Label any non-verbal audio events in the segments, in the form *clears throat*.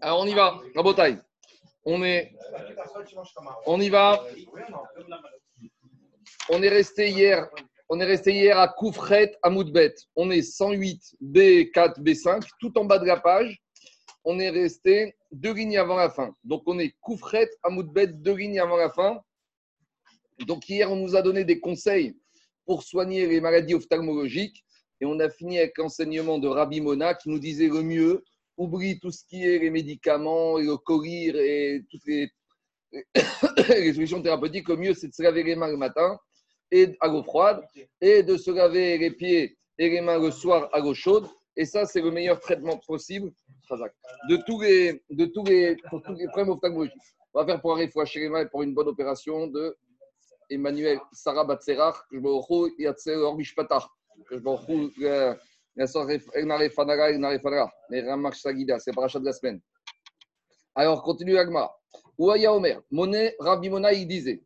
Alors on y va, bataille. On est, on y va. On est resté hier, on est resté hier à Koufret, à Moudbet. On est 108 B4 B5, tout en bas de la page. On est resté deux lignes avant la fin. Donc on est Koufret, à Moudbet, deux lignes avant la fin. Donc hier on nous a donné des conseils pour soigner les maladies ophtalmologiques et on a fini avec l'enseignement de Rabbi Mona qui nous disait le mieux oublie tout ce qui est les médicaments et le courir et toutes *coughs* les, solutions thérapeutiques, le mieux c'est de se laver les mains le matin et à l'eau froide et de se laver les pieds et les mains le soir à l'eau chaude. Et ça, c'est le meilleur traitement possible de tous les, de tous les, pour tous les problèmes ophtalmologiques. On va faire pour chez les mains pour une bonne opération de Emmanuel Sarah Batserach, que je c'est de la semaine. Alors, continue Agma. Ouaya Omer, Monet, Rabbi Mona, il disait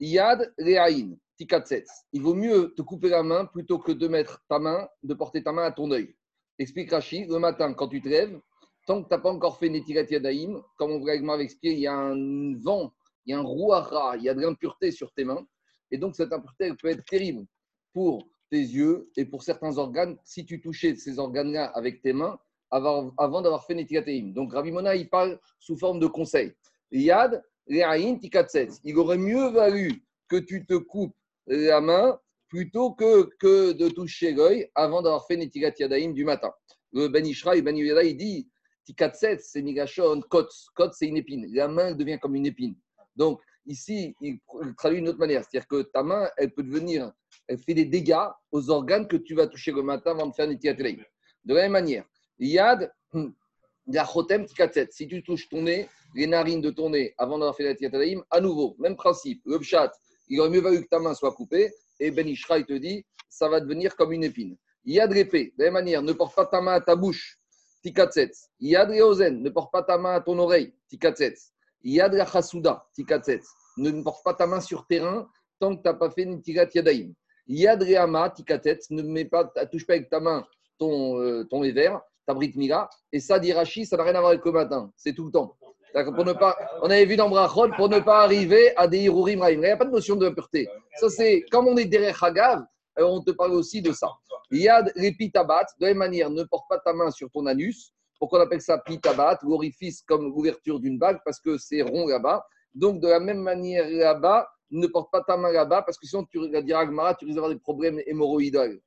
Yad Reaïn, Tikatsetz. Il vaut mieux te couper la main plutôt que de mettre ta main, de porter ta main à ton œil. Explique Rachid, le matin, quand tu te lèves, tant que tu n'as pas encore fait Netirat Yadaïm, comme on va expliquer, il y a un vent, il y a un rouara, il y a de l'impureté sur tes mains. Et donc, cette impureté peut être terrible pour tes yeux et pour certains organes si tu touchais ces organes-là avec tes mains avant, avant d'avoir fait Netikateim. Donc Rabbi Mona, il parle sous forme de conseil. Yad. Il aurait mieux valu que tu te coupes la main plutôt que, que de toucher l'œil avant d'avoir fait Netigat Yadaim du matin. Le Ben Ishra Ben Yada, il dit Tikatsetz, c'est Migashon, Kotz. Kotz, c'est une épine. La main devient comme une épine. Donc, ici, il traduit d'une autre manière. C'est-à-dire que ta main, elle peut devenir elle fait des dégâts aux organes que tu vas toucher le matin avant de faire une De la même manière, Yad, *clears throat* Yachotem Tikatset. Si tu touches ton nez, les narines de ton nez avant d'avoir fait la à nouveau, même principe. Le pshat, il aurait mieux valu que ta main soit coupée. Et Ben Ishra, il te dit, ça va devenir comme une épine. Yad Repé, de la même manière, ne porte pas ta main à ta bouche. Tikatset. Yad Reozen, ne porte pas ta main à ton oreille. Tikatset. Yad Chasuda. Tikatset. Ne porte pas ta main sur terrain tant que tu n'as pas fait une tirat yadaim. Yadreama, tikatet, ne mets pas, touche pas avec ta main ton, euh, ton éver, ta brite mila. Et ça, dit Rashi, ça n'a rien à voir avec le matin. C'est tout le temps. Pour ne pas, on avait vu dans Brachol, pour ne pas arriver à des Hirurim Raim. Il n'y a pas de notion de pureté. Ça, c'est, comme on est derrière Hagav, euh, on te parle aussi de ça. Yad repitabat, de la même manière, ne porte pas ta main sur ton anus. Pourquoi on appelle ça pitabat, l'orifice comme l'ouverture d'une bague, parce que c'est rond là-bas. Donc, de la même manière là-bas, ne porte pas ta main là-bas parce que sinon tu vas dire Agmara, tu risques d'avoir des problèmes hémorroïdaux.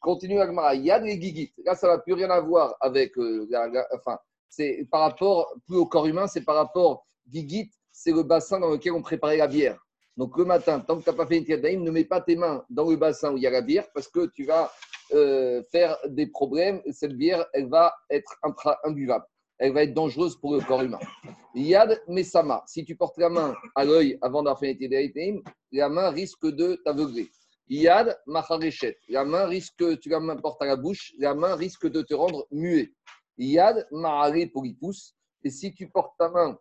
Continue Agmara. Il y a des gigit. Là, ça n'a plus rien à voir avec. Euh, enfin, c'est par rapport, plus au corps humain, c'est par rapport. Gigit, c'est le bassin dans lequel on préparait la bière. Donc le matin, tant que tu n'as pas fait une tiadaïm, ne mets pas tes mains dans le bassin où il y a la bière parce que tu vas euh, faire des problèmes. Cette bière, elle va être imbuvable elle va être dangereuse pour le corps humain. Yad Mesama, si tu portes la main à l'œil avant d'avoir fait la main risque de t'aveugler. Yad Macharechet, la main risque, tu la portes à la bouche, la main risque de te rendre muet. Yad Mahare Polypus, et si tu portes ta main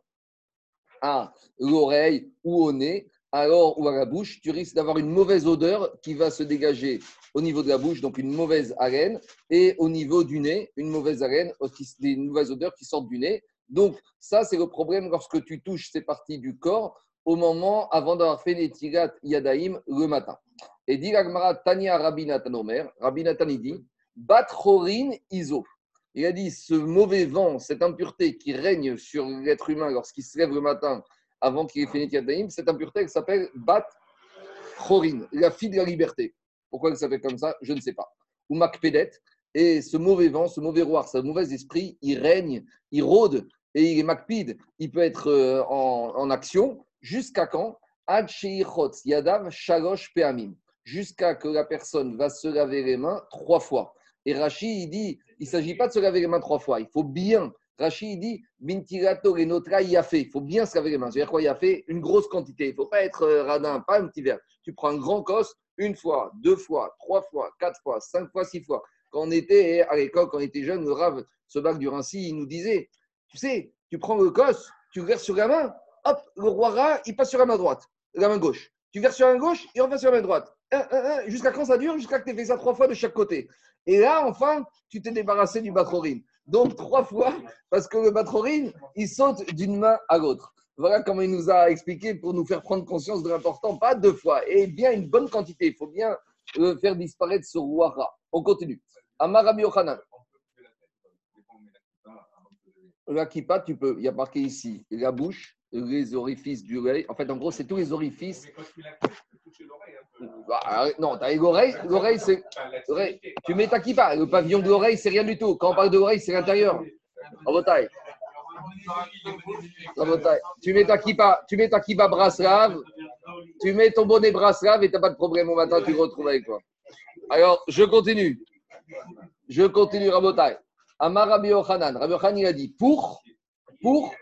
à l'oreille ou au nez, alors ou à la bouche, tu risques d'avoir une mauvaise odeur qui va se dégager au niveau de la bouche, donc une mauvaise haleine, et au niveau du nez, une mauvaise haleine, des mauvaises odeurs qui sortent du nez. Donc, ça, c'est le problème lorsque tu touches ces parties du corps au moment avant d'avoir fait les tirat yadaim le matin. Et dit l'agmara Tania Rabinatan Omer, Rabinatan dit, Batchorin iso. Il a dit, ce mauvais vent, cette impureté qui règne sur l'être humain lorsqu'il se lève le matin avant qu'il ait fait cette impureté elle s'appelle Bat Chorin, la fille de la liberté. Pourquoi elle s'appelle comme ça? Je ne sais pas. Ou Macpédet. Et ce mauvais vent, ce mauvais roi, ce mauvais esprit, il règne, il rôde et il est Macpid. Il peut être euh, en, action jusqu'à quand? Yadav Shalosh Peamim. Jusqu'à que la personne va se laver les mains trois fois. Et Rachid, il dit il ne s'agit pas de se laver les mains trois fois. Il faut bien Rachid dit Bintirato Renotra fait. Il faut bien se laver les mains. C'est-à-dire quoi Il fait une grosse quantité. Il ne faut pas être euh, radin, pas un petit verre. Tu prends un grand cos, une fois, deux fois, trois fois, quatre fois, cinq fois, six fois. Quand on était à l'école, quand on était jeune, le rave, ce bac du Rincy, il nous disait Tu sais, tu prends le cos, tu verses sur la main, hop, le roi rat, il passe sur la main droite, la main gauche. Tu verses sur la main gauche, il revient sur la main droite. Jusqu'à quand ça dure? Jusqu'à que tu aies fait ça trois fois de chaque côté. Et là, enfin, tu t'es débarrassé du batrorine. Donc, trois fois, parce que le batrorine, il saute d'une main à l'autre. Voilà comment il nous a expliqué pour nous faire prendre conscience de l'important, pas deux fois, et bien une bonne quantité. Il faut bien euh, faire disparaître ce roi On continue. Amarabi Ochanan. La kippa, tu peux. Il y a marqué ici la bouche, les orifices du l'oreille. En fait, en gros, c'est tous les orifices. Bah, non, tu as l'oreille. L'oreille, c'est. Tu mets ta kippa. Le pavillon de l'oreille, c'est rien du tout. Quand on parle de l'oreille, c'est l'intérieur. En bataille. Tu mets ta kippa, tu mets ta kippa braslave, tu mets ton bonnet braslave et tu n'as pas de problème au matin, tu te retrouves avec toi. Alors, je continue. Je continue, Rabotai. Amar Rabbi Yochanan. Rabbi Yochanan, il a dit pour, pour,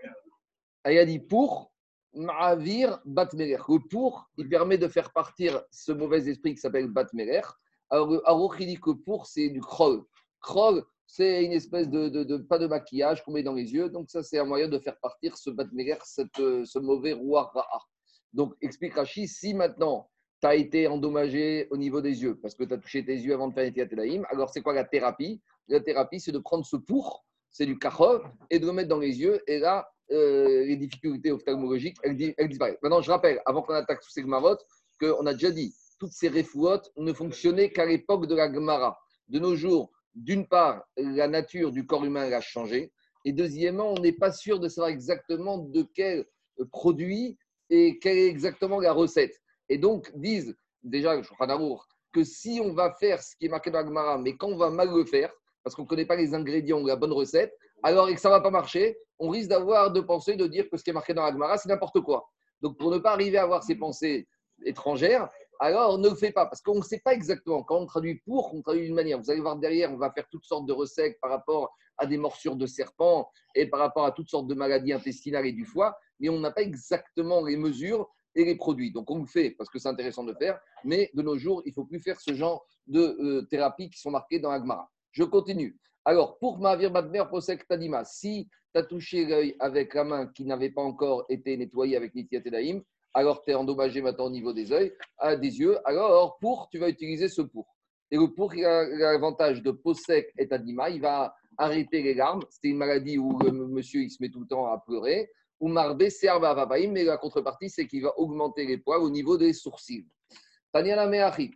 a dit pour, Ma'avir Batmeler. Le pour, il permet de faire partir ce mauvais esprit qui s'appelle Batmeler. Alors, le Aruch, il dit que pour, c'est du krol. Krol, c'est une espèce de, pas de maquillage qu'on met dans les yeux. Donc, ça, c'est un moyen de faire partir ce Batmeler, ce mauvais roi Ra'a. Donc, explique Rashi, si maintenant tu as été endommagé au niveau des yeux parce que tu as touché tes yeux avant de faire Netiat alors c'est quoi la thérapie? La thérapie, c'est de prendre ce pour, c'est du kachov, et de le mettre dans les yeux. Et là, euh, les difficultés ophtalmologiques, elles, disparaissent. Maintenant, je rappelle, avant qu'on attaque tous ces gmarotes, qu'on a déjà dit, toutes ces refouotes ne fonctionnaient qu'à l'époque de la Gemara. De nos jours, d'une part, la nature du corps humain a changé. Et deuxièmement, on n'est pas sûr de savoir exactement de quel produit et quelle est exactement la recette. Et donc, disent déjà le que si on va faire ce qui est marqué dans la Gemara, mais quand on va mal le faire, parce qu'on ne connaît pas les ingrédients ou la bonne recette, alors et que ça ne va pas marcher, on risque d'avoir de penser, de dire que ce qui est marqué dans la Gemara, c'est n'importe quoi. Donc, pour ne pas arriver à avoir ces pensées étrangères, alors ne le fais pas, parce qu'on ne sait pas exactement. Quand on traduit pour, on traduit d'une manière. Vous allez voir derrière, on va faire toutes sortes de recettes par rapport à des morsures de serpents et par rapport à toutes sortes de maladies intestinales et du foie, mais on n'a pas exactement les mesures et les produits. Donc on le fait parce que c'est intéressant de faire, mais de nos jours, il ne faut plus faire ce genre de euh, thérapies qui sont marquées dans l'Agmara. Je continue. Alors, pour Mavir Badmer Posek Tadima, si tu as touché l'œil avec la main qui n'avait pas encore été nettoyée avec Nitiat Edaim, alors tu es endommagé maintenant au niveau des yeux, à des yeux, alors pour, tu vas utiliser ce pour. Et le pour, il a l'avantage de Posek et Tadima, il va arrêter les larmes. C'est une maladie où le monsieur il se met tout le temps à pleurer ou marbe serve à mais la contrepartie, c'est qu'il va augmenter les poils au niveau des sourcils. Taniana Meachi,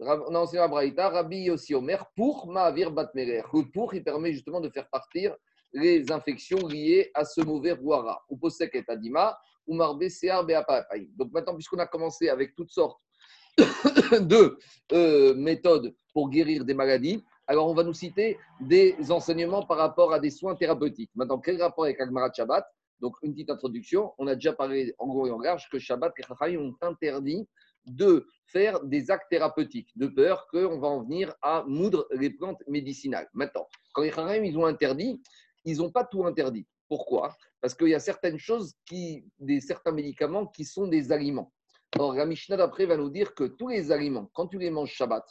on a enseigné à Braïta, Rabbi aussi Omer, pour Ma'avir Batmerer. Le pour, il permet justement de faire partir les infections liées à ce mauvais rouara. Ou Posek et Adima, ou marbe à Donc maintenant, puisqu'on a commencé avec toutes sortes *coughs* de euh, méthodes pour guérir des maladies, alors on va nous citer des enseignements par rapport à des soins thérapeutiques. Maintenant, quel rapport avec Agmarat Shabbat? Donc, une petite introduction. On a déjà parlé en gros et en large que Shabbat et Chachai ont interdit de faire des actes thérapeutiques, de peur qu'on va en venir à moudre les plantes médicinales. Maintenant, quand les Chachai ils ont interdit, ils n'ont pas tout interdit. Pourquoi? Parce qu'il y a certaines choses, qui, des, certains médicaments qui sont des aliments. Or, la Mishnah d'après va nous dire que tous les aliments, quand tu les manges Shabbat,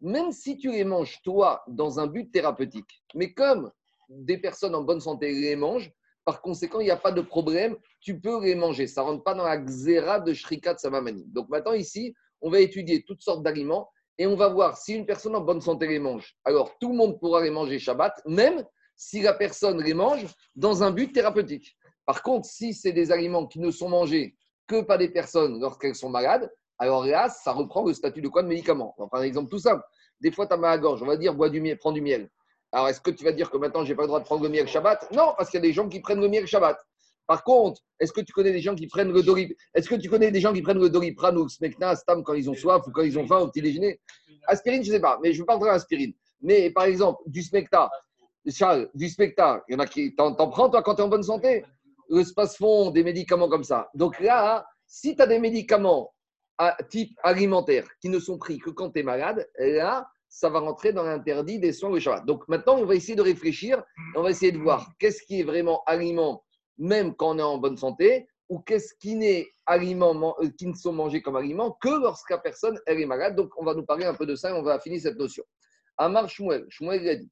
même si tu les manges toi dans un but thérapeutique, mais comme des personnes en bonne santé les mangent, par conséquent, il n'y a pas de problème, tu peux les manger. Ça ne rentre pas dans la xéra de Shrikat Samamani. Donc maintenant, ici, on va étudier toutes sortes d'aliments et on va voir si une personne en bonne santé les mange. Alors, tout le monde pourra les manger Shabbat, même si la personne les mange dans un but thérapeutique. Par contre, si c'est des aliments qui ne sont mangés que par des personnes lorsqu'elles sont malades, alors là, ça reprend le statut de quoi de médicament. On un exemple tout simple. Des fois, tu as mal à la gorge, on va dire bois du miel, prends du miel. Alors, est-ce que tu vas dire que maintenant, je n'ai pas le droit de prendre le miel Shabbat? Non, parce qu'il y a des gens qui prennent le miel Shabbat. Par contre, est-ce que tu connais des gens qui prennent le doliprane Est-ce que tu connais des gens qui prennent le doliprane ou le smekna, stam quand ils ont soif ou quand ils ont faim au petit déjeuner? Aspirine, je ne sais pas, mais je parle de l'aspirine. Mais par exemple, du smecta, Charles, du smecta, il y en a qui t'en, prends toi quand tu es en bonne santé? Le space-fond, des médicaments comme ça. Donc là, si tu as des médicaments à type alimentaire qui ne sont pris que quand tu es malade, là, ça va rentrer dans l'interdit des soins de Shabbat. Donc maintenant, on va essayer de réfléchir, on va essayer de voir qu'est-ce qui est vraiment aliment, même quand on est en bonne santé, ou qu'est-ce qui n'est aliment, euh, qui ne sont mangés comme aliment que lorsque personne elle est malade. Donc on va nous parler un peu de ça et on va finir cette notion. Amar Shmuel, Shmuel a dit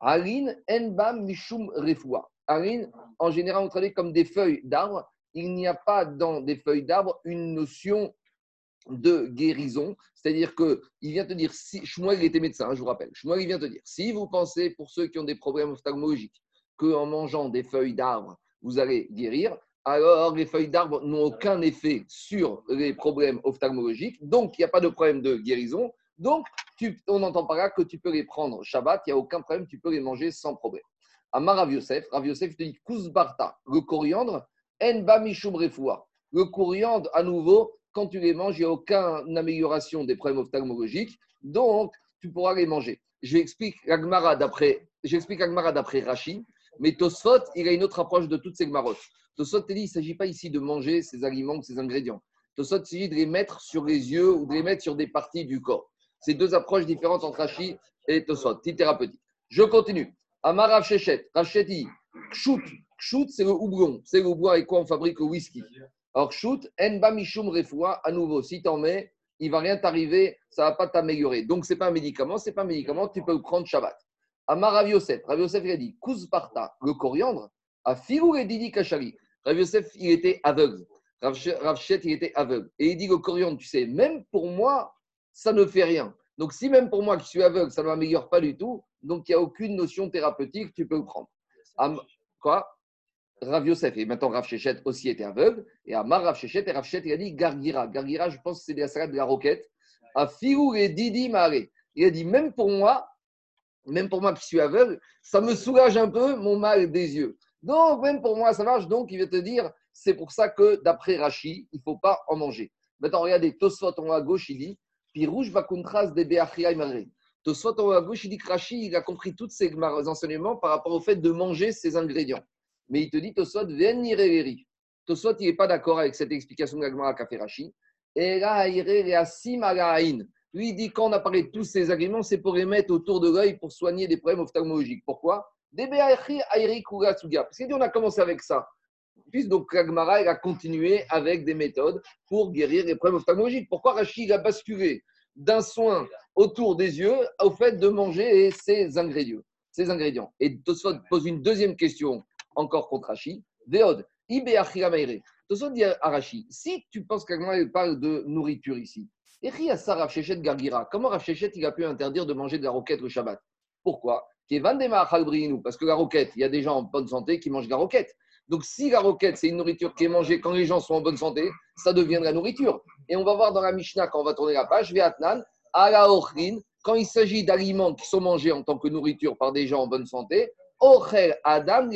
Arin mishum refoua. Arin, en général, on traduit comme des feuilles d'arbre. Il n'y a pas dans des feuilles d'arbre une notion de guérison, c'est-à-dire que il vient te dire, si Shmuel était médecin, hein, je vous rappelle, Shmuel il vient te dire, si vous pensez pour ceux qui ont des problèmes ophtalmologiques qu'en mangeant des feuilles d'arbres vous allez guérir, alors les feuilles d'arbres n'ont aucun effet sur les problèmes ophtalmologiques, donc il n'y a pas de problème de guérison, donc on n'entend pas là que tu peux les prendre Shabbat, il n'y a aucun problème, tu peux les manger sans problème. Amar Rav Yosef, te dit Kuzbarta, le coriandre, Enba Mishum Le coriandre, à nouveau, quand tu les manges, il n'y a aucune amélioration des problèmes ophtalmologiques, donc tu pourras les manger. Je explique l'Agmara d'après, j'explique d'après Rashi, mais Tosfot, il a une autre approche de toutes ces Gmarotes. Tosfot il ne s'agit pas ici de manger ces aliments, ces ingrédients. Tosfot, il s'agit de les mettre sur les yeux ou de les mettre sur des parties du corps. C'est deux approches différentes entre Rashi et Tosfot, petit thérapeutique. Je continue. Amar Rav Shechet, dit, Kshut. Kshut, c'est le houblon. C'est le bois avec quoi on fabrique le whisky. Alors, Kshut, Enba Mishum Refoua, à nouveau, si tu en mets, il va rien t'arriver, ça va pas t'améliorer. Donc, ce n'est pas un médicament, ce n'est pas un médicament, tu peux prendre Shabbat. Amar Rav Yosef, il a dit, Kuzparta, le coriandre, a Firou et Didi Kachari. Rav il était aveugle. Rav il était aveugle. Et il dit, le coriandre, tu sais, même pour moi, ça ne fait rien. Donc, si même pour moi qui suis aveugle, ça ne m'améliore pas du tout, donc il n'y a aucune notion thérapeutique, tu peux le prendre. quoi? Rav Yosef, et maintenant Rav Shechet aussi était aveugle, et Amar Rav Shechet, et Rav Shechet, il a dit Gargira. Gargira, je pense que c'est la salade de la roquette. A Fiou et Didi Maré. Il a dit, même pour moi, même pour moi qui suis aveugle, ça me soulage un peu mon mal des yeux. Donc, même pour moi, ça marche. Donc, il va te dire, c'est pour ça que d'après Rashi, il ne faut pas en manger. Maintenant, regardez, Tosfot en haut à gauche, il dit puis rouge va contraste des Beachia Tosfot en haut à gauche, il dit que Rashi, il a compris tous ces enseignements par rapport au fait de manger ces ingrédients. Mais il te dit, Tosfot, venireri. Tosfot, il n'est pas d'accord avec cette explication de l'Agmara qu'a fait là, lui, il dit quand on a parlé de tous ces agréments, c'est pour les mettre autour de l'œil pour soigner des problèmes ophtalmologiques. Pourquoi? Parce qu'il dit on a commencé avec ça. Puis donc l'Agmara, a continué avec des méthodes pour guérir les problèmes ophtalmologiques. Pourquoi Rachid a basculé d'un soin autour des yeux au fait de manger ces ingrédients, ces ingrédients? Et Tosfot pose une deuxième question encore contre Rachid. Veod, Tosfot dit à si tu penses qu'Agmara parle de nourriture ici, Gargira. Comment Rav il a pu interdire de manger de la roquette le Shabbat? Pourquoi? Parce que la roquette, il y a des gens en bonne santé qui mangent de la roquette. Donc si la roquette, c'est une nourriture qui est mangée quand les gens sont en bonne santé, ça devient de la nourriture. Et on va voir dans la Mishnah, quand on va tourner la page, Viatnan, à la quand il s'agit d'aliments qui sont mangés en tant que nourriture par des gens en bonne santé, Ochel Adam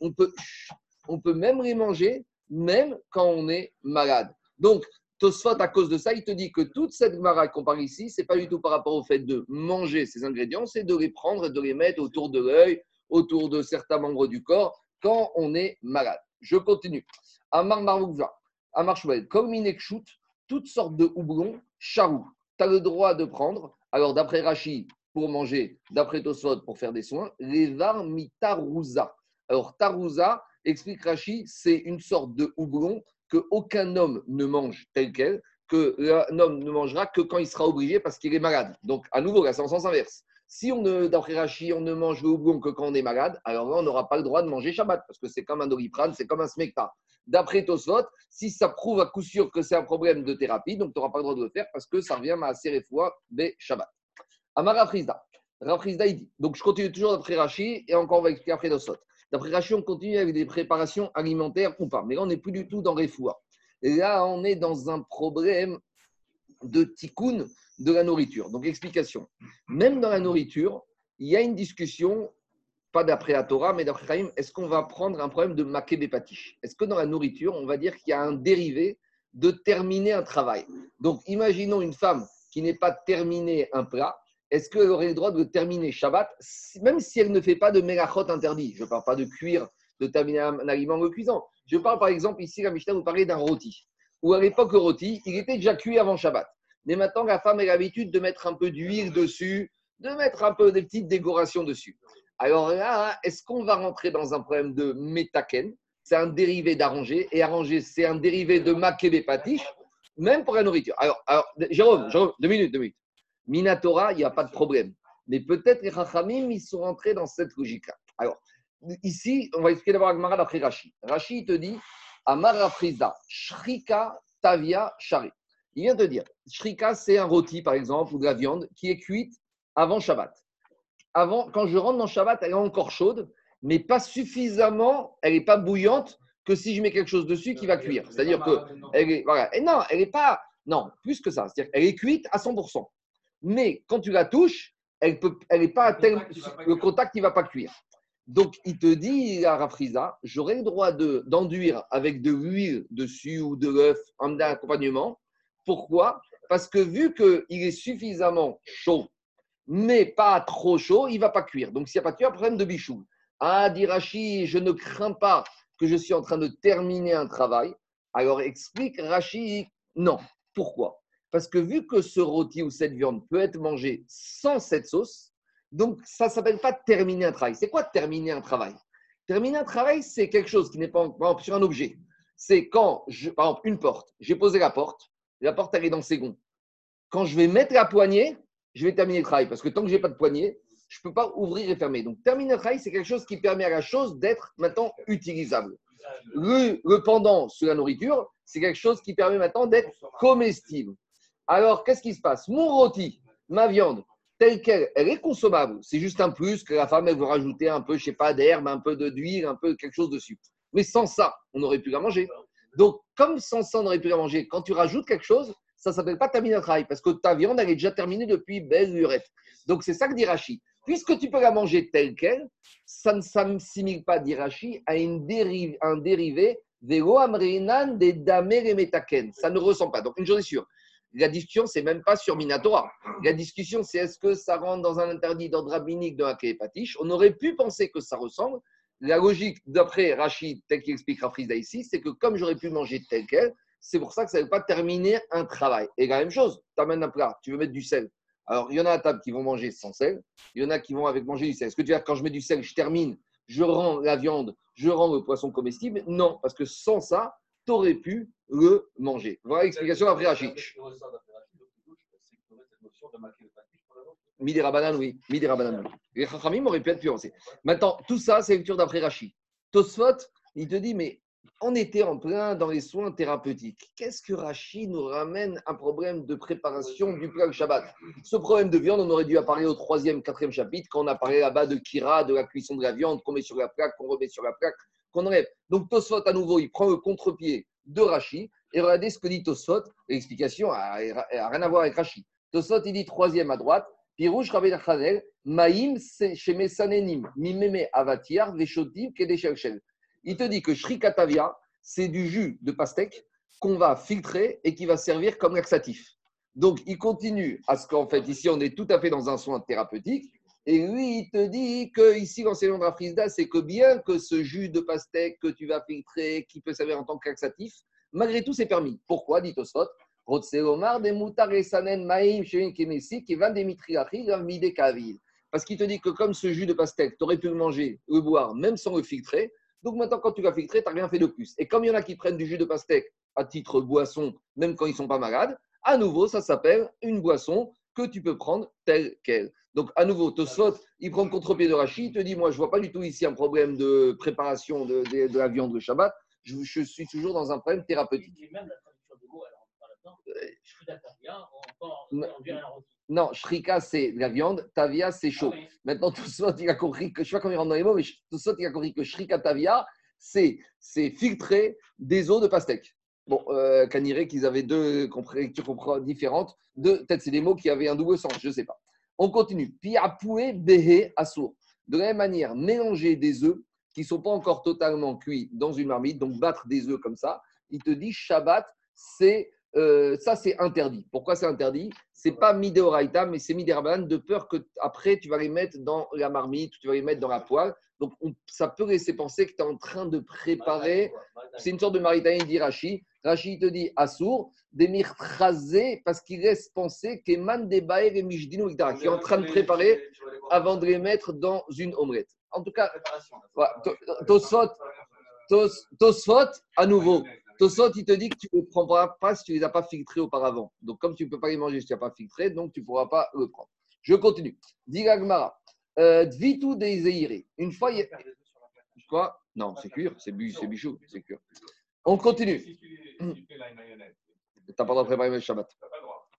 On peut, même les manger, même quand on est malade. Donc, Tosfot, à cause de ça, il te dit que toute cette mara qu'on parle ici, c'est pas du tout par rapport au fait de manger ces ingrédients, c'est de les prendre et de les mettre autour de l'œil, autour de certains membres du corps, quand on est malade. Je continue. Amar Maroukva, Amar Shoued, comme Minekshut, toutes sortes de houblons, charou, tu as le droit de prendre. Alors, d'après Rashi, pour manger, d'après Tosfot, pour faire des soins, les mitarouza. Alors, tarouza, explique Rashi, c'est une sorte de houblon qu'aucun homme ne mange tel quel, que homme ne mangera que quand il sera obligé parce qu'il est malade. Donc, à nouveau, là, c'est en sens inverse. Si d'après Rachi, on ne mange le houblon que quand on est malade, alors là, on n'aura pas le droit de manger Shabbat, parce que c'est comme un doliprane, c'est comme un smecta. D'après Tosfot, si ça prouve à coup sûr que c'est un problème de thérapie, donc tu n'auras pas le droit de le faire parce que ça revient à serrer fois des Shabbat. Amara Frisda. Rafrizda, il dit. Donc je continue toujours d'après Rachi et encore on va expliquer après Tosfot. D'après Rachid, on continue avec des préparations alimentaires ou pas. Mais là, on n'est plus du tout dans Refoua. Là, on est dans un problème de tikkun de la nourriture. Donc, explication. Même dans la nourriture, il y a une discussion, pas d'après la Torah, mais d'après Chaim, est-ce qu'on va prendre un problème de maké Est-ce que dans la nourriture, on va dire qu'il y a un dérivé de terminer un travail? Donc, imaginons une femme qui n'est pas terminé un plat, est-ce qu'elle aurait le droit de terminer Shabbat, même si elle ne fait pas de mélachot interdit? Je ne parle pas de cuire, de terminer un, aliment en cuisant. Je parle par exemple ici, la Mishnah vous parlait d'un rôti. Ou à l'époque, le rôti, il était déjà cuit avant Shabbat. Mais maintenant, la femme a l'habitude de mettre un peu d'huile dessus, de mettre un peu des petites décorations dessus. Alors là, est-ce qu'on va rentrer dans un problème de métaken? C'est un dérivé d'arranger. Et arranger, c'est un dérivé de makébé patiche, même pour la nourriture. Alors, alors Jérôme, Jérôme, deux minutes, deux minutes. Minatora, il n'y a pas de problème. Mais peut-être les Chachamim, ils sont rentrés dans cette logique-là. Alors, ici, on va expliquer d'abord Agmara d'après Rashi. Rashi te dit Amara Frisa, Shrika Tavia Shari. Il vient de dire, shrika, c'est un rôti, par exemple, ou de la viande qui est cuite avant Shabbat. Avant, quand je rentre dans Shabbat, elle est encore chaude, mais pas suffisamment, elle n'est pas bouillante que si je mets quelque chose dessus qui va cuire. C'est-à-dire que elle est, voilà. Et non, elle n'est pas, non, plus que ça. C'est-à-dire qu'elle est cuite à 100%. Mais quand tu la touches, elle n'est elle pas à tel, le contact ne va pas cuire. Donc, il te dit à Rafriza, j'aurai le droit d'enduire avec de l'huile dessus ou de l'œuf en accompagnement. Pourquoi? Parce que vu qu'il est suffisamment chaud, mais pas trop chaud, il ne va pas cuire. Donc, s'il n'y a pas de cuire, problème de bichou. Ah, dit Rachi, je ne crains pas que je suis en train de terminer un travail. Alors, explique Rachi, non. Pourquoi? Parce que vu que ce rôti ou cette viande peut être mangée sans cette sauce, donc, ça ne s'appelle pas terminer un travail. C'est quoi terminer un travail? Terminer un travail, c'est quelque chose qui n'est pas sur un objet. C'est quand, par exemple, une porte, j'ai posé la porte, la porte, elle est dans le second. Quand je vais mettre la poignée, je vais terminer le travail. Parce que tant que je n'ai pas de poignée, je ne peux pas ouvrir et fermer. Donc, terminer un travail, c'est quelque chose qui permet à la chose d'être maintenant utilisable. Le, le pendant sur la nourriture, c'est quelque chose qui permet maintenant d'être comestible. Alors, qu'est-ce qui se passe? Mon rôti, ma viande, telle qu'elle, elle est consommable. C'est juste un plus que la femme, elle veut rajouter un peu, je sais pas, d'herbe, un peu d'huile, un peu quelque chose dessus. Mais sans ça, on aurait pu la manger. Donc, comme sans ça, on aurait pu la manger, quand tu rajoutes quelque chose, ça ne s'appelle pas travail, parce que ta viande, elle est déjà terminée depuis belle lurette. Donc, c'est ça que dit Rachi. Puisque tu peux la manger telle qu'elle, ça ne s'assimile pas, dit Rachi, à une dérive, un dérivé des des damer. Ça ne ressemble pas. Donc, une chose est sûre, la discussion, c'est même pas sur Minatora. La discussion, c'est est-ce que ça rentre dans un interdit d'ordre rabbinique de Hakeh On aurait pu penser que ça ressemble. La logique, d'après Rachid, tel qu'il explique Rafrizda ici, c'est que comme j'aurais pu manger tel quel, c'est pour ça que ça ne veut pas terminer un travail. Et la même chose, tu amènes un plat, tu veux mettre du sel. Alors, il y en a à table qui vont manger sans sel, il y en a qui vont avec manger du sel. Est-ce que tu veux dire quand je mets du sel, je termine, je rends la viande, je rends le poisson comestible? Non, parce que sans ça, tu pu le manger. Voilà l'explication d'après Rachid. Midi Rabanan, oui. Midi Rabanan, oui. Les Chachamim auraient pu être avancés. Maintenant, tout ça, c'est lecture d'après Rachid. Tosfot, il te dit, mais on était en plein dans les soins thérapeutiques. Qu'est-ce que Rachid nous ramène un problème de préparation du plat Shabbat? Ce problème de viande, on aurait dû parler au troisième, quatrième chapitre, quand on a parlé là-bas de Kira, de la cuisson de la viande, qu'on met sur la plaque, qu'on remet sur la plaque, qu'on. Donc Tosfot, à nouveau, il prend le contre-pied de Rachi. Et regardez ce que dit Tosfot. L'explication n'a rien à voir avec Rachi. Tosfot, il dit troisième à droite. Pirouche Rabbi Chanel, Maïm Shemesanenim, Mimeme Avatiar, Veshotim, Kedeshelshel. Il te dit que Shrikatavia, c'est du jus de pastèque qu'on va filtrer et qui va servir comme laxatif. Donc, il continue à ce qu'en fait, ici, on est tout à fait dans un soin thérapeutique. Et lui, il te dit que ici, l'enseignement de Rafrizda, c'est que bien que ce jus de pastèque que tu vas filtrer, qui peut servir en tant que laxatif, malgré tout, c'est permis. Pourquoi, dit Tosfot? Parce qu'il te dit que comme ce jus de pastèque, tu aurais pu le manger, le boire, même sans le filtrer. Donc maintenant, quand tu l'as filtré, tu n'as rien fait de plus. Et comme il y en a qui prennent du jus de pastèque à titre boisson, même quand ils ne sont pas malades, à nouveau, ça s'appelle une boisson que tu peux prendre telle qu'elle. Donc, à nouveau, Tosfot, il prend le contre-pied de Rachid, il te dit Moi, je ne vois pas du tout ici un problème de préparation de, de, la viande de Shabbat. Je, je, suis toujours dans un problème thérapeutique. Non, shrika, c'est la viande, tavia, c'est chaud. Ah Maintenant, tout ça, il a compris que, je ne sais pas comment il rentre dans les mots, mais ça, il a compris que shrika, tavia, c'est filtrer des eaux de pastèque. Bon, euh, qu'ils avaient deux lectures différentes. Peut-être c'est des mots qui avaient un double sens, je ne sais pas. On continue. Piapoué, behe, assour. De la même manière, mélanger des œufs qui ne sont pas encore totalement cuits dans une marmite, donc battre des œufs comme ça, il te dit Shabbat, c'est euh, ça c'est interdit. Pourquoi c'est interdit? C'est pas mideoraita, mais c'est mideraban, de peur que après tu vas les mettre dans la marmite, tu vas les mettre dans la poêle. Donc ça peut laisser penser que tu es en train de préparer. C'est une sorte de maritaï, dit Rashi te dit Assour, des mirtrasé, parce qu'il laisse penser qu'Eman des et Mishdino, qui est en train de préparer avant de les mettre dans une omelette. En tout cas, Tosfot, Tosfot, à nouveau. Tosot, il te dit que tu ne le prendras pas si tu ne les as pas filtrés auparavant. Donc, comme tu ne peux pas les manger si tu n'as pas filtré, donc tu ne pourras pas le prendre. Je continue. Digagmara. Euh, Dvitu des Une fois, il y a... Quoi? Non, c'est cuir, c'est bichou, c'est cuir. On continue. Tu n'as pas le droit de préparer le Shabbat.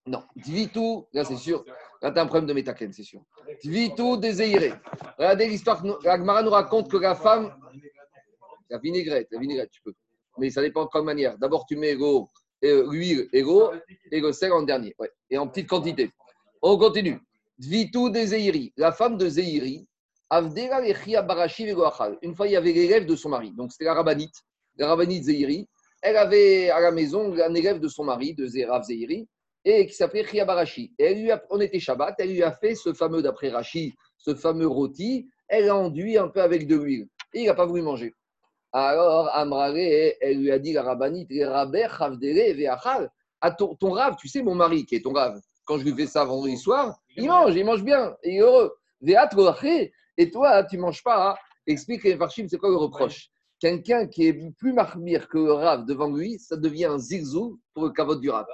Non. Dvitou, là c'est sûr. Là, tu as un problème de métaken, c'est sûr. Dvitou désiré. Regardez l'histoire. Agmara nous raconte que la femme. La vinaigrette, la vinaigrette, tu peux. Mais ça dépend de quelle manière. D'abord, tu mets l'huile et l'eau et le sel en dernier. Ouais. Et en petite quantité. On continue. Dvitou des La femme de Zeiri, une fois, il y avait l'élève de son mari. Donc, c'était la rabbinite, la rabbinite Zeiri. Elle avait à la maison un élève de son mari, de Zerav Zeiri, et qui s'appelait Chia Barashi. Et elle lui a, on était Shabbat, elle lui a fait ce fameux, d'après Rashi, ce fameux rôti. Elle a enduit un peu avec de l'huile. Et il n'a pas voulu manger. Alors, Amrare, elle lui a dit, la rabbinite, à ton, ton rave, tu sais, mon mari, qui est ton rave, quand je lui fais ça vendredi soir, il mange, il mange bien, il est heureux. Et toi, tu ne manges pas. Hein. Explique les c'est quoi le reproche? Quelqu'un qui est plus marmire que le Rav devant lui, ça devient un zigzou pour le cavote du Rav.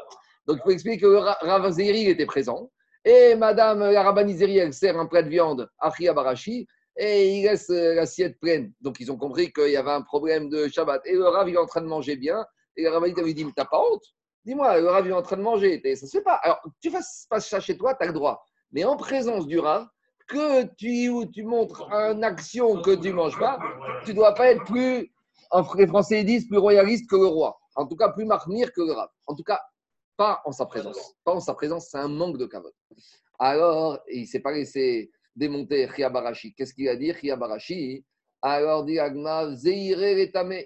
Donc il faut expliquer que le Rav était présent. Et Madame la Rabbanizeri, elle sert un plat de viande à Barashi et il laisse euh, l'assiette pleine. Donc ils ont compris qu'il y avait un problème de Shabbat. Et le Rav, il est en train de manger bien. Et la lui dit Mais t'as pas honte? Dis-moi, le Rav, il est en train de manger. Ça se fait pas. Alors, tu fasses pas ça chez toi, tu as le droit. Mais en présence du Rav, que tu, tu montres une action que tu ne manges pas, tu ne dois pas être plus, les Français disent, plus royaliste que le roi. En tout cas, plus marmire que le rab. En tout cas, pas en sa présence. Pas en sa présence, c'est un manque de cavote. Alors, il ne s'est pas laissé démonter Ria Barashi. Qu'est-ce qu'il a dit, Ria Barashi? Alors, dit Agma, Zeire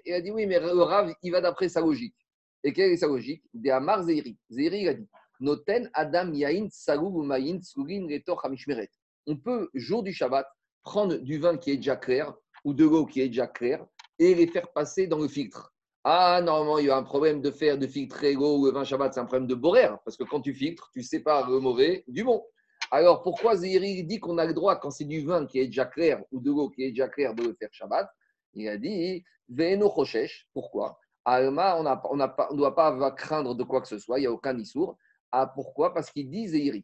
Il a dit oui, mais le Rav, il va d'après sa logique. Et quelle est sa logique? De Amar Zeiri. Zeiri, il a dit Noten Adam Yain Salou Mayin Tsurin Reto Hamishmeret on peut, jour du Shabbat, prendre du vin qui est déjà clair ou de l'eau qui est déjà claire et les faire passer dans le filtre. Ah, normalement, il y a un problème de faire de filtrer l'eau ou le vin Shabbat, c'est un problème de borer, parce que quand tu filtres, tu sépares le mauvais du bon. Alors, pourquoi Zéhiri dit qu'on a le droit, quand c'est du vin qui est déjà clair ou de l'eau qui est déjà claire, de le faire Shabbat? Il a dit Veno Choshesh. Pourquoi? Alma, on ne doit pas craindre de quoi que ce soit, il n'y a aucun issour. Ah, pourquoi? Parce qu'il dit Zéhiri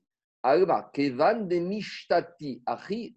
Kevan de Mishtati, Achi,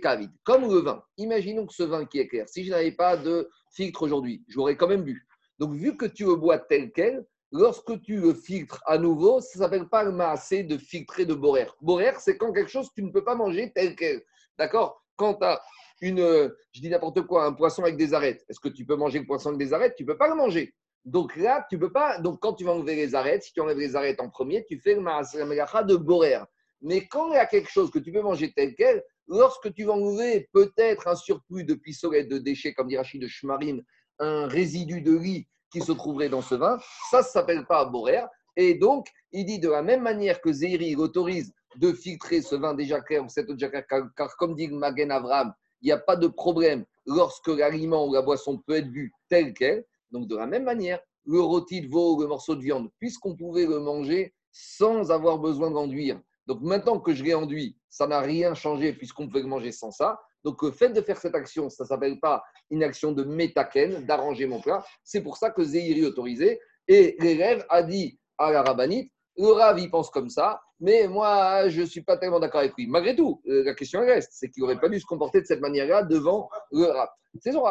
Kavid. Comme le vin. Imaginons que ce vin qui est clair, si je n'avais pas de filtre aujourd'hui, j'aurais quand même bu. Donc, vu que tu le bois tel quel, lorsque tu le filtres à nouveau, ça ne s'appelle pas le massé de filtrer de borer. Borer, c'est quand quelque chose, tu ne peux pas manger tel quel. D'accord? Quand tu as une, je dis n'importe quoi, un poisson avec des arêtes, est-ce que tu peux manger le poisson avec des arêtes? Tu ne peux pas le manger. Donc là, tu peux pas. Donc quand tu vas enlever les arêtes, si tu enlèves les arêtes en premier, tu fais le melacha de borer. Mais quand il y a quelque chose que tu peux manger tel quel, lorsque tu vas enlever peut-être un surplus de pistolet, de déchets, comme dit Rachid de Shmarim, un résidu de riz qui se trouverait dans ce vin, ça ne s'appelle pas borer. Et donc, il dit de la même manière que Zéhiri autorise de filtrer ce vin déjà clair ou cette eau déjà car, comme dit Magen Avram, il n'y a pas de problème lorsque l'aliment ou la boisson peut être bu tel quel. Donc, de la même manière, le rôti de veau, le morceau de viande, puisqu'on pouvait le manger sans avoir besoin d'enduire. Donc, maintenant que je l'ai enduit, ça n'a rien changé puisqu'on pouvait le manger sans ça. Donc, le fait de faire cette action, ça ne s'appelle pas une action de métaken, d'arranger mon plat. C'est pour ça que Zéhiri autorisé. Et l'élève a dit à la rabbinite, le Rav, il pense comme ça, mais moi, je ne suis pas tellement d'accord avec lui. Malgré tout, euh, la question reste, c'est qu'il n'aurait pas dû se comporter de cette manière-là devant le Rav. C'est son.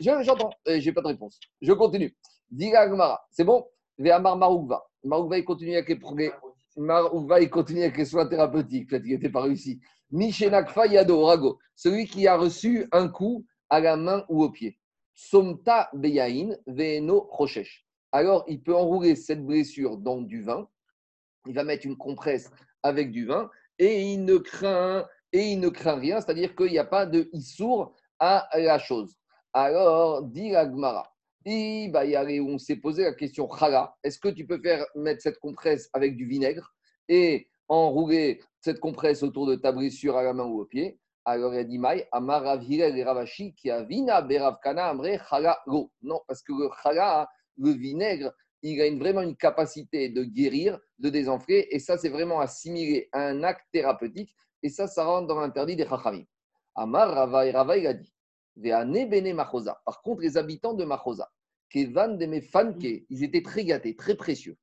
J'entends, je n'ai pas de réponse. Je continue. Diga c'est bon? Véamar Maroukva. Maroukva, il continue avec les, Maroukva, il continue avec les soins thérapeutiques. Peut-être qu'il n'était pas réussi. Mishenakfa Yado Rago. Celui qui a reçu un coup à la main ou au pied. Somta Beyain Veno Rochesh. Alors, il peut enrouler cette blessure dans du vin. Il va mettre une compresse avec du vin et il ne craint, et il ne craint rien, c'est-à-dire qu'il n'y a pas de issour à la chose. Alors, dit Agmara, on s'est posé la question est-ce que tu peux faire mettre cette compresse avec du vinaigre et enrouler cette compresse autour de ta blessure à la main ou au pied? Alors il dit Maï, Amarav et Ravashi qui a vina beravkana amre Khala go. Non, parce que le Khala, le vinaigre, il a une, vraiment une capacité de guérir, de désenfler, et ça c'est vraiment assimilé à un acte thérapeutique, et ça, ça rentre dans l'interdit des Chachamim. Amar Rava et Rava, il a dit par contre, les habitants de Machosa, de ils étaient très gâtés, très précieux.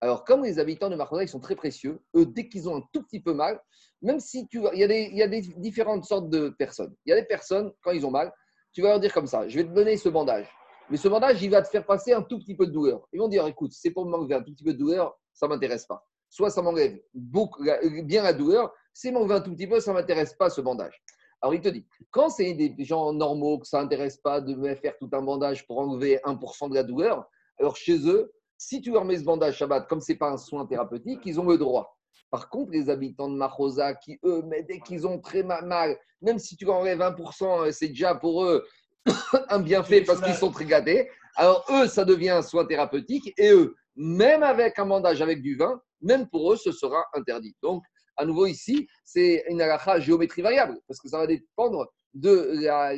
Alors, comme les habitants de Machosa, ils sont très précieux, eux, dès qu'ils ont un tout petit peu mal, même si tu il y, a des, il y a des différentes sortes de personnes. Il y a des personnes, quand ils ont mal, tu vas leur dire comme ça, je vais te donner ce bandage. Mais ce bandage, il va te faire passer un tout petit peu de douleur. Ils vont dire, écoute, c'est pour m'enlever un tout petit peu de douleur, ça ne m'intéresse pas. Soit ça m'enlève bien la douleur, c'est m'enlever un tout petit peu, ça ne m'intéresse pas ce bandage. Alors il te dit, quand c'est des gens normaux, que ça n'intéresse pas de faire tout un bandage pour enlever 1% de la douleur, alors chez eux, si tu leur mets ce bandage Shabbat, comme ce n'est pas un soin thérapeutique, ils ont le droit. Par contre, les habitants de Mahosa, qui eux, mais dès qu'ils ont très mal, même si tu enlèves 1%, c'est déjà pour eux *coughs* un bienfait parce qu'ils sont très gâtés. Alors eux, ça devient un soin thérapeutique et eux, même avec un bandage avec du vin, même pour eux, ce sera interdit. Donc, à nouveau ici, c'est une halakha géométrie variable parce que ça va dépendre de la,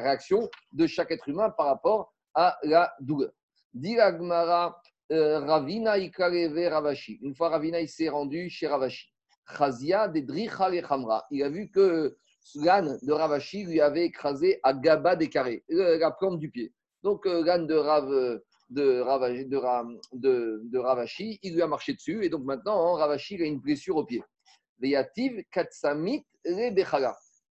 réaction de chaque être humain par rapport à la douleur. Diragmara euh, Ravina Ikareve Ravashi. Une fois Ravina il s'est rendu chez Ravashi. Chazia de Il a vu que l'âne de Ravashi lui avait écrasé à Gaba des carrés, euh, la plante du pied. Donc euh, l'âne de, Rav, de, Ravashi, de, de, Ravashi, il lui a marché dessus et donc maintenant hein, Ravashi il a une blessure au pied. Et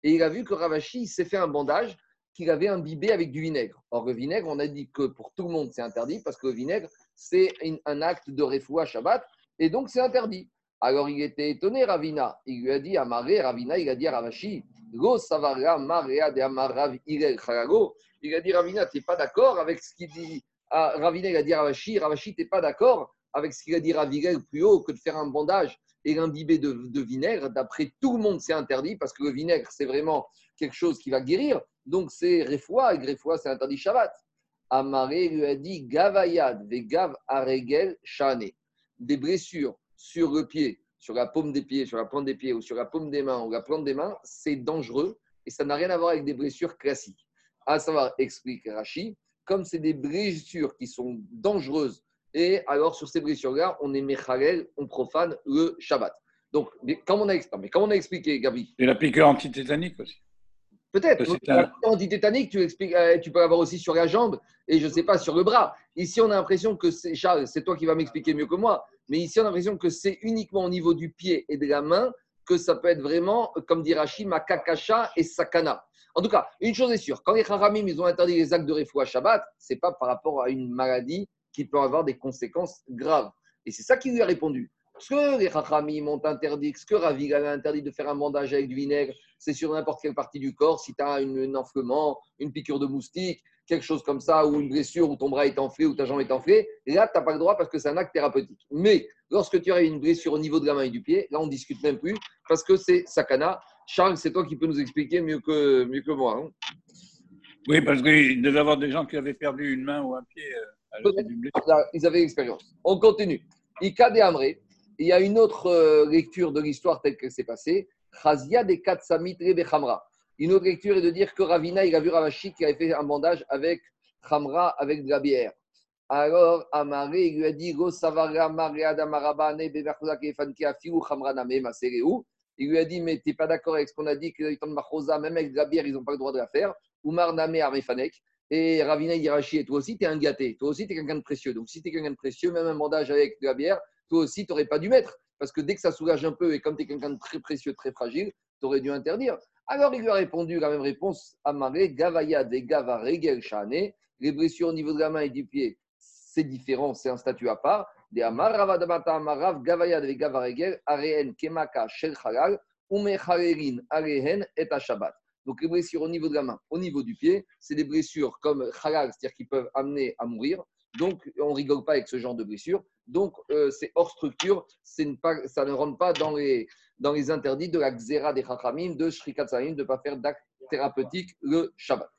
il a vu que Ravashi s'est fait un bandage qu'il avait imbibé avec du vinaigre. Or, le vinaigre, on a dit que pour tout le monde, c'est interdit parce que le vinaigre, c'est un acte de refoua Shabbat et donc c'est interdit. Alors, il était étonné, Ravina. Il lui a dit à Maré, Ravina, il a dit à Ravashi, Go Savara Marea de Amarav Irel Il a dit, Ravina, tu n'es pas d'accord avec ce qu'il dit à Ravina, il a dit Ravashi, Ravashi, tu n'es pas d'accord avec ce qu'il a dit à Ravigel plus haut que de faire un bandage et l'imbiber de, vinaigre. D'après tout le monde, c'est interdit parce que le vinaigre, c'est vraiment quelque chose qui va guérir. Donc, c'est Refoua, et Refoua, c'est interdit Shabbat. Amaré lui a dit Gavayad, des gav aregel shane. Des blessures sur le pied, sur la paume des pieds, sur la plante des pieds ou sur la paume des mains ou la plante des mains, c'est dangereux et ça n'a rien à voir avec des blessures classiques. À savoir, explique Rashi, comme c'est des blessures qui sont dangereuses, et alors sur ces blessures-là, on est mechalel, on profane le Shabbat. Donc, comme on a, mais comme on a expliqué, Gabi. Et la piqûre antitétanique aussi. Peut-être. Antitétanique, tu, expliques, euh, tu peux l'avoir aussi sur la jambe et je ne sais pas, sur le bras. Ici, on a l'impression que c'est, Charles, c'est toi qui vas m'expliquer mieux que moi, mais ici, on a l'impression que c'est uniquement au niveau du pied et de la main que ça peut être vraiment, comme dit Rachid, Makakasha et Sakana. En tout cas, une chose est sûre, quand les Haramim ils ont interdit les actes de Refoua Shabbat, ce n'est pas par rapport à une maladie qui peut avoir des conséquences graves. Et c'est ça qu'il lui a répondu. Ce que les Chachamim m'ont interdit, ce que Ravi a interdit de faire un bandage avec du vinaigre, c'est sur n'importe quelle partie du corps. Si tu as un enflement, une piqûre de moustique, quelque chose comme ça, ou une blessure, où ton bras est enflé, ou ta jambe est enflée, là, tu n'as pas le droit parce que c'est un acte thérapeutique. Mais lorsque tu as une blessure au niveau de la main et du pied, là, on ne discute même plus parce que c'est sakana. Charles, c'est toi qui peux nous expliquer mieux que, mieux que moi. Hein. oui, parce qu'il devait y avoir des gens qui avaient perdu une main ou un pied. Euh, ils avaient l'expérience. On continue. Ika de Amré, il y a une autre euh, lecture de l'histoire telle que c'est passé. Chazia de Bechamra. Une autre lecture est de dire que Ravina, il a vu Ravashi qui avait fait un bandage avec Khamra, avec de la bière. Alors, Amaré, il lui a dit Il lui a dit Mais tu n'es pas d'accord avec ce qu'on a dit que de même avec de la bière, ils n'ont pas le droit de la faire. Umar Name Amefanek. Et Ravina Yirachi, et toi aussi, tu es un gâté. Toi aussi, tu es quelqu'un de précieux. Donc, si tu es quelqu'un de précieux, même un bandage avec de la bière, toi aussi, tu n'aurais pas dû mettre. Parce que dès que ça soulage un peu, et comme tu es quelqu'un de très précieux, très fragile, tu aurais dû interdire. Alors il lui a répondu la même réponse Amaré, Gavaya de Gava Regel Shane. Les blessures au niveau de la main et du pied, c'est différent, c'est un statut à part. De Amar Ravadamata Amarav, Gavaya de Gava Regel, Arehen Kemaka Shel Halal, Umechalerin Arehen et Shabbat. Donc les blessures au niveau de la main, au niveau du pied, c'est des blessures comme halal, c'est-à-dire qui peuvent amener à mourir. Donc on rigole pas avec ce genre de blessures. Donc, euh, c'est hors structure, pas, ça ne rentre pas dans les, dans les interdits de la xéra des chachamim, de shrikatzaim, de ne pas faire d'acte thérapeutique le Shabbat.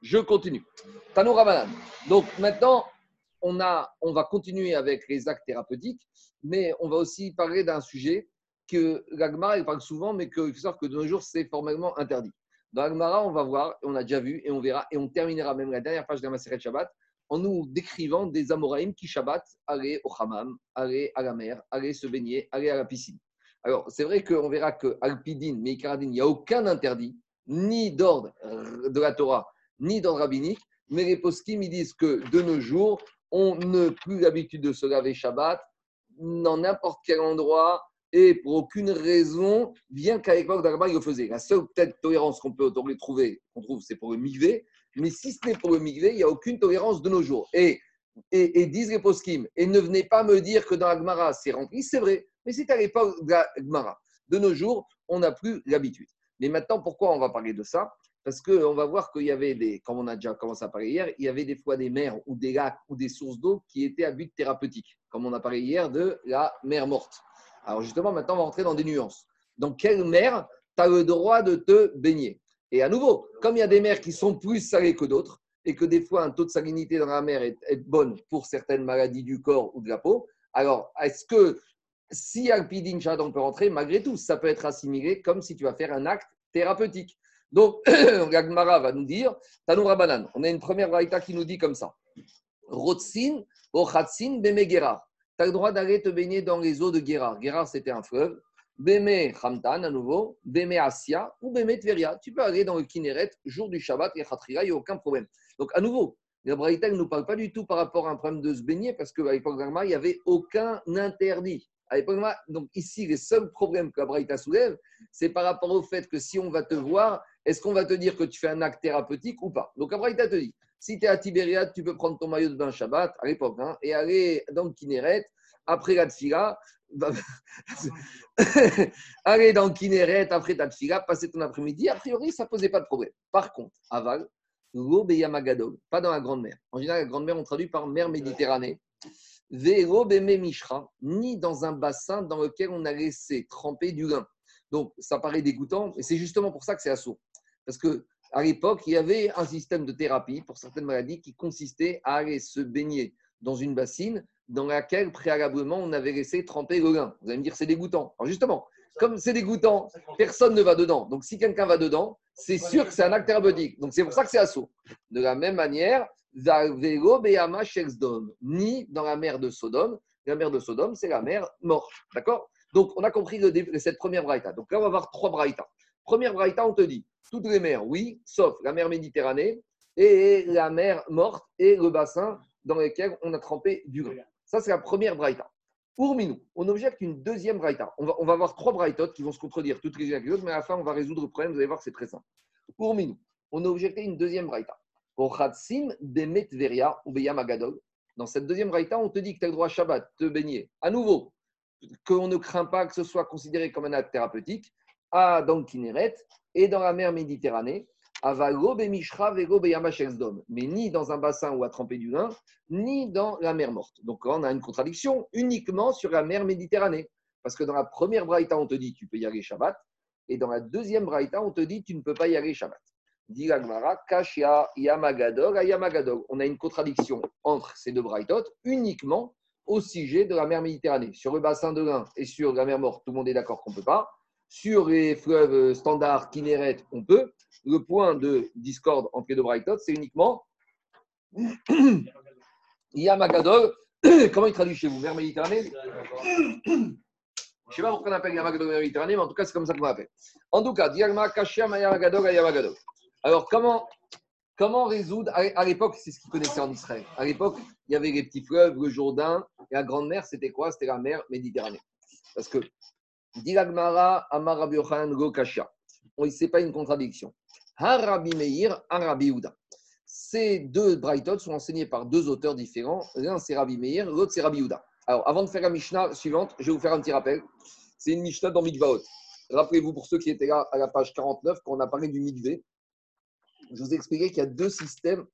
Je continue. Tano Ravanan. Donc, maintenant, on, a, on va continuer avec les actes thérapeutiques, mais on va aussi parler d'un sujet que l'Agmara, il parle souvent, mais que, que de nos jours, c'est formellement interdit. Dans l'Agmara, on va voir, on a déjà vu, et on verra, et on terminera même la dernière page de la Maseret Shabbat, en nous décrivant des Amoraïm qui Shabbat allaient au hammam, allaient à la mer, allaient se baigner, allaient à la piscine. Alors, c'est vrai qu'on verra que Alpidine, il n'y a aucun interdit, ni d'ordre de la Torah, ni d'ordre rabbinique, mais les poskim, ils disent que de nos jours, on n'a plus l'habitude de se laver Shabbat dans n'importe quel endroit, et pour aucune raison, bien qu'à l'époque d'Agmara, il le faisait. La seule peut-être tolérance qu'on peut trouver, qu'on trouve, c'est pour le migvé. Mais si ce n'est pour le migvé, il n'y a aucune tolérance de nos jours. Et, et, disent les poskim, et ne venez pas me dire que dans Agmara, c'est rempli, c'est vrai. Mais c'est à l'époque d'Agmara. De nos jours, on n'a plus l'habitude. Mais maintenant, pourquoi on va parler de ça? Parce qu'on va voir qu'il y avait des, comme on a déjà commencé à parler hier, il y avait des fois des mers ou des lacs ou des sources d'eau qui étaient à but thérapeutique, comme on a parlé hier de la mer morte. Alors justement, maintenant, on va rentrer dans des nuances. Dans quelle mer tu as le droit de te baigner? Et à nouveau, comme il y a des mers qui sont plus salées que d'autres, et que des fois un taux de salinité dans la mer est, est bonne pour certaines maladies du corps ou de la peau, alors est-ce que si Alpidin on peut rentrer, malgré tout, ça peut être assimilé comme si tu vas faire un acte thérapeutique? Donc, *clears throat* Gagmara va nous dire, Tanoura Banan, on a une première braïta qui nous dit comme ça. Rotsin, Ochatsin, Bemegera. Tu as le droit d'aller te baigner dans les eaux de Guérard. Guérard, c'était un fleuve. Beme Hamtan, à nouveau. Beme Asia ou Beme Tveria. Tu peux aller dans le Kineret, jour du Shabbat, et Khatrira, il n'y a aucun problème. Donc, à nouveau, la Braïta ne nous parle pas du tout par rapport à un problème de se baigner, parce qu'à l'époque d'Agma, il n'y avait aucun interdit donc ici, les seuls problèmes que la Braïta soulève, c'est par rapport au fait que si on va te voir, est-ce qu'on va te dire que tu fais un acte thérapeutique ou pas? Donc la Braïta te dit, si tu es à Tibériade, tu peux prendre ton maillot de bain Shabbat, à l'époque, hein, et aller dans le Kinéret, après la Tfila, *laughs* aller dans le Kinéret, après ta Tfila, passer ton après-midi, a priori, ça ne posait pas de problème. Par contre, aval, Yamagadog, pas dans la Grande Mer. En général, la Grande Mer, on traduit par mer Méditerranée ni dans un bassin dans lequel on a laissé tremper du lin. Donc, ça paraît dégoûtant, et c'est justement pour ça que c'est assaut. Parce que à l'époque, il y avait un système de thérapie pour certaines maladies qui consistait à aller se baigner dans une bassine dans laquelle préalablement on avait laissé tremper le lin. Vous allez me dire c'est dégoûtant. Alors justement, comme c'est dégoûtant, personne ne va dedans. Donc si quelqu'un va dedans, c'est sûr que c'est un acte thérapeutique. Donc c'est pour ça que c'est assaut. De la même manière, ni dans la mer de Sodome. La mer de Sodome, c'est la mer morte. D'accord? Donc, on a compris cette première braïta. Donc là, on va avoir trois braïtas. Première braïta, on te dit toutes les mers, oui, sauf la mer Méditerranée et la mer morte et le bassin dans lequel on a trempé du grain. Ça, c'est la première braïta. Pour Minou, on objecte une deuxième braïta. On va, on va avoir trois braïtotes qui vont se contredire toutes les unes les autres, mais à la fin, on va résoudre le problème. Vous allez voir, c'est très simple. Pour Minou, on a objecté une deuxième braïta. Dans cette deuxième raïta, on te dit que tu as le droit à Shabbat, te baigner. À nouveau, qu'on ne craint pas que ce soit considéré comme un acte thérapeutique, à dans et dans la mer Méditerranée, mais ni dans un bassin où a trempé du lin, ni dans la mer morte. Donc là, on a une contradiction uniquement sur la mer Méditerranée. Parce que dans la première braïta, on te dit tu peux y aller Shabbat, et dans la deuxième braïta, on te dit tu ne peux pas y aller Shabbat. On a une contradiction entre ces deux braïtot uniquement au sujet de la mer Méditerranée. Sur le bassin de l'Ain et sur la mer Morte, tout le monde est d'accord qu'on ne peut pas. Sur les fleuves standards, Kinneret, on peut. Le point de discorde entre les deux braïtot, c'est uniquement *clears throat* Yamagadol. *clears throat* Comment il traduit chez vous? Mer Méditerranée Je ne sais pas pourquoi on appelle Yamagadol mer Méditerranée, mais en tout cas, c'est comme ça qu'on l'appelle. En tout cas, Diagma, Kashia, Yamagadol, Yamagadol. Alors, comment, comment résoudre À l'époque, c'est ce qu'ils connaissaient en Israël. À l'époque, il y avait les petits fleuves, le Jourdain, et la grande mer, c'était quoi? C'était la mer Méditerranée. Parce que, dit l'Agmara, Amar Go Kasha. Ce n'est pas une contradiction. Harabi Meir, Arabi Ouda. Ces deux Brightot sont enseignés par deux auteurs différents. L'un, c'est Rabbi Meir, l'autre, c'est Rabbi Ouda. Alors, avant de faire la Mishnah suivante, je vais vous faire un petit rappel. C'est une Mishnah dans Mikvaot. Rappelez-vous, pour ceux qui étaient là à la page 49, quand on a parlé du Mikvé, je vous ai expliqué qu'il y a deux systèmes.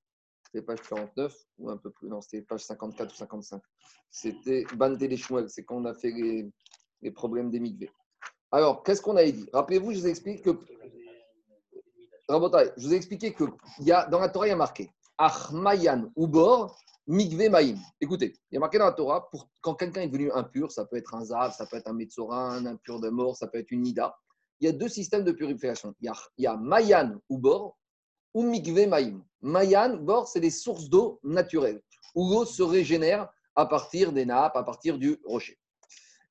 C'était page 49 ou un peu plus, non, c'était page 54 ou 55. C'était Bante des c'est quand on a fait les, problèmes des migvés. Alors, qu'est-ce qu'on a dit? Rappelez-vous, je vous ai expliqué que. je vous ai expliqué que y a, dans la Torah, il y a marqué Achmayan Ubor Migve Maïm. Écoutez, il y a marqué dans la Torah, pour, quand quelqu'un est devenu impur, ça peut être un Zav, ça peut être un Metzorin, un impur de mort, ça peut être une Nida. Il y a deux systèmes de purification. Il y a, il y a Mayan Ubor, ou mikve maïm. Mayan, bord, c'est des sources d'eau naturelles, où l'eau se régénère à partir des nappes, à partir du rocher.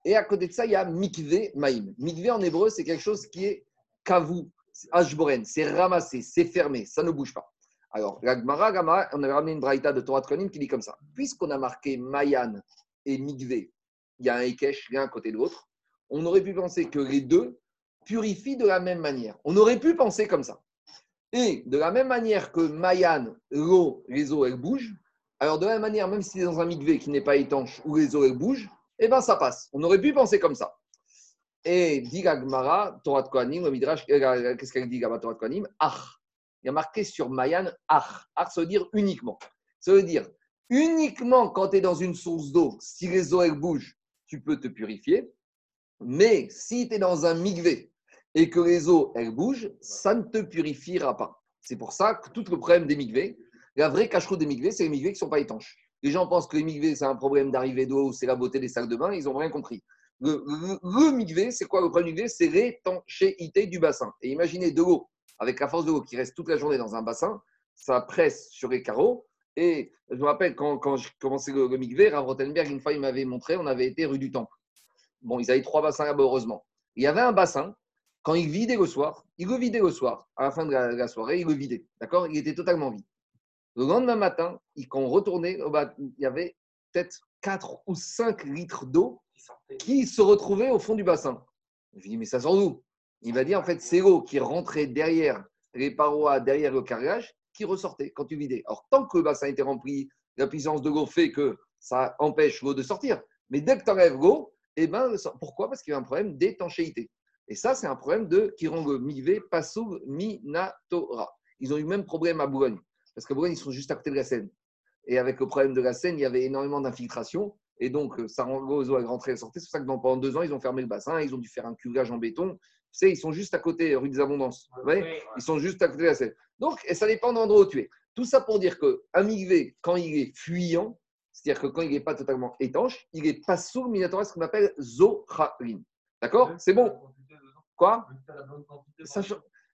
Et à côté de ça, il y a mikve maïm. Mikve en hébreu, c'est quelque chose qui est kavou, ashboren, c'est ramassé, c'est fermé, ça ne bouge pas. Alors, la Gemara, on avait ramené une braïta de Torah Konim qui dit comme ça. Puisqu'on a marqué Mayan et Mikve, il y a un Ekesh l'un à côté de l'autre, on aurait pu penser que les deux purifient de la même manière. On aurait pu penser comme ça. Et de la même manière que Mayan, l'eau, les eaux, elles bougent, alors de la même manière, même si c'est dans un migvé qui n'est pas étanche, où les eaux, elles bougent, eh bien ça passe. On aurait pu penser comme ça. Et dit Gmara, Torah de Kohanim, le Midrash, euh, qu'est-ce qu'elle dit Torah de Kohanim? Il y a marqué sur Mayan Ach. Ach, ça veut dire uniquement. Ça veut dire uniquement quand tu es dans une source d'eau, si les eaux elles bougent, tu peux te purifier. Mais si tu es dans un migvé et que les eaux elles bougent, ça ne te purifiera pas. C'est pour ça que tout le problème des migvés, la vraie cache des migvés, c'est les migvés qui ne sont pas étanches. Les gens pensent que les migvés, c'est un problème d'arrivée d'eau, c'est la beauté des salles de bain, ils n'ont rien compris. Le, le, c'est quoi le problème migvé C'est l'étanchéité du bassin. Et imaginez de l'eau, avec la force de l'eau qui reste toute la journée dans un bassin, ça presse sur les carreaux. Et je me rappelle quand, quand je commençais le, le migvé, Rav Rottenberg, une fois, il m'avait montré, on avait été rue du Temple. Bon, ils avaient trois bassins là-bas, heureusement. Il y avait un bassin, quand il vidait le soir, il le vidait le soir. À la fin de la, soirée, il le vidait. D'accord? Il était totalement vide. Le lendemain matin, quand on retournait, il y avait peut-être 4 ou 5 litres d'eau qui se retrouvait au fond du bassin. Je lui dis, mais ça sort d'où? Il va dire, en fait, c'est l'eau qui rentrait derrière les parois, derrière le carrelage, qui ressortait quand tu vidais. Alors, tant que le bassin était rempli, la puissance de l'eau fait que ça empêche l'eau de sortir. Mais dès que tu enlèves l'eau, eh ben, pourquoi? Parce qu'il y a un problème d'étanchéité. Et ça, c'est un problème de qui rend le mivé pasou minatora. Ils ont eu le même problème à Boulogne. Parce qu'à Boulogne, ils sont juste à côté de la Seine. Et avec le problème de la Seine, il y avait énormément d'infiltration. Et donc, euh, ça rend aux eaux à rentrer et sortir. C'est pour ça que pendant deux ans, ils ont fermé le bassin, ils ont dû faire un curage en béton. Tu sais, ils sont juste à côté, rue des Abondances. Ils sont juste à côté de la Seine. Donc, et ça dépend de l'endroit où tu es. Tout ça pour dire qu'un migvé, quand il est fuyant, c'est-à-dire que quand il n'est pas totalement étanche, il est pas sourd minatoire, ce qu'on appelle zocharin. D'accord C'est bon Quoi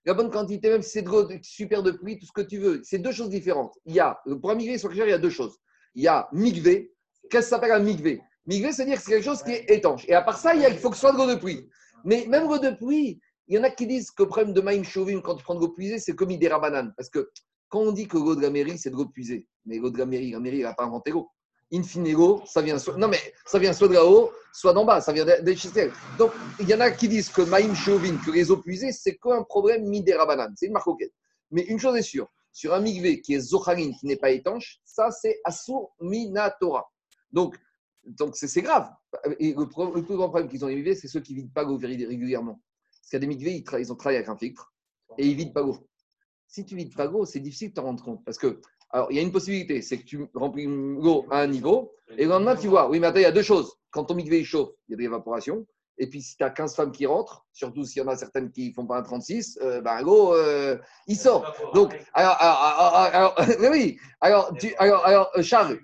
la bonne quantité, même si c'est de super de pluie, tout ce que tu veux. C'est deux choses différentes. Il y a, pour un migvé, sur il y a deux choses. Il y a migvé, Qu'est-ce que ça s'appelle un migvé Migvé, c'est-à-dire que c'est quelque chose qui est étanche. Et à part ça, il, faut que ce soit de l'eau de pluie. Mais même l'eau de pluie, il y en a qui disent que le problème de Maïm Chauvin, quand tu prends de l'eau puisée, c'est comme Idera banane. Parce que quand on dit que l'eau de la mairie, c'est de l'eau puisée, mais l'eau de la mairie, la mairie, elle n'a pas inventé l'eau. In fine, l'eau, ça vient soit, non, mais ça vient soit de là-haut, soit d'en bas, ça vient des Donc, il y en a qui disent que Maïm Chauvin, que les eaux puisées, c'est qu'un problème Midera banane. C'est une marque Mais une chose est sûre, sur un migvé qui est Zocharin, qui n'est pas étanche, ça, c'est Asur Minatora. Donc, donc c'est grave. Et le, plus grand problème qu'ils ont élevé, c'est ceux qui ne vident pas l'eau régulièrement. Parce qu'il y a des migvés, ils, ont travaillé avec un filtre et ils vident pas l'eau. Si tu vides pas l'eau, c'est difficile de t'en rendre compte. Parce que, alors, il y a une possibilité, c'est que tu remplis l'eau à un niveau, et le lendemain, tu vois, oui, mais attends, il y a deux choses. Quand ton migvé chauffe, il y a de l'évaporation, et puis, si tu as 15 femmes qui rentrent, surtout s'il y en a certaines qui ne font pas un 36, euh, ben, gros, euh, il sort. Donc, alors, alors, *laughs* oui, alors, tu, alors, alors, euh, Charles,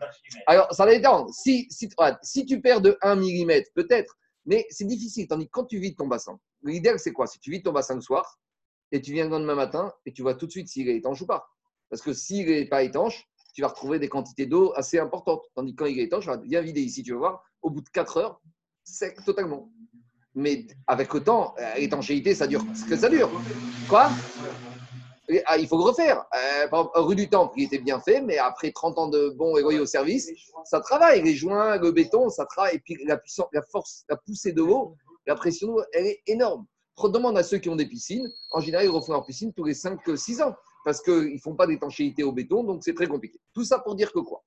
alors, ça dépend. Si, si, si tu perds de 1 mm, peut-être, mais c'est difficile. Tandis que quand tu vides ton bassin, l'idéal, c'est quoi? Si tu vides ton bassin le soir, et tu viens le lendemain matin, et tu vois tout de suite s'il est étanche ou pas. Parce que s'il n'est pas étanche, tu vas retrouver des quantités d'eau assez importantes. Tandis que quand il est étanche, viens vider ici, tu vas voir, au bout de 4 heures, sec totalement. Mais avec le temps, euh, l'étanchéité, ça dure. Ce que ça dure. Quoi? Ah, il faut le refaire. Euh, rue du Temple, il était bien fait, mais après 30 ans de bon et loyaux service, ça travaille. Les joints, le béton, ça travaille. Et puis la, puissance, la force, la poussée de l'eau, la pression d'eau, elle est énorme. Demande à ceux qui ont des piscines. En général, ils refont leur piscine tous les 5-6 ans parce qu'ils ne font pas d'étanchéité au béton, donc c'est très compliqué. Tout ça pour dire que quoi?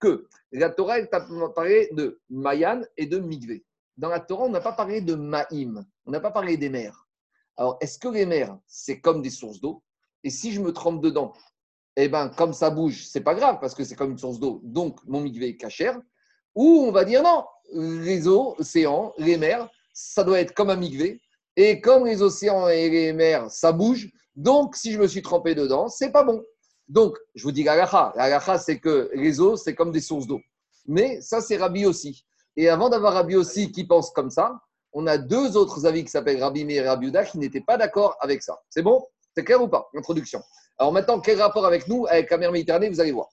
Que la Torah, elle parlé de Mayan et de Migvé dans la Torah, on n'a pas parlé de Maïm, on n'a pas parlé des mers. Alors, est-ce que les mers, c'est comme des sources d'eau? Et si je me trempe dedans, eh bien, comme ça bouge, c'est pas grave parce que c'est comme une source d'eau, donc mon migvé est cachère. Ou on va dire non, les eaux, océans, les mers, ça doit être comme un migvé. Et comme les océans et les mers, ça bouge, donc si je me suis trempé dedans, c'est pas bon. Donc, je vous dis la La c'est que les eaux, c'est comme des sources d'eau. Mais ça, c'est Rabbi aussi. Et avant d'avoir Rabbi aussi qui pense comme ça, on a deux autres avis qui s'appellent Rabbi Meir et Rabbi Uda qui n'étaient pas d'accord avec ça. C'est bon? C'est clair ou pas? Introduction. Alors maintenant, quel rapport avec nous, avec la mer Méditerranée Vous allez voir.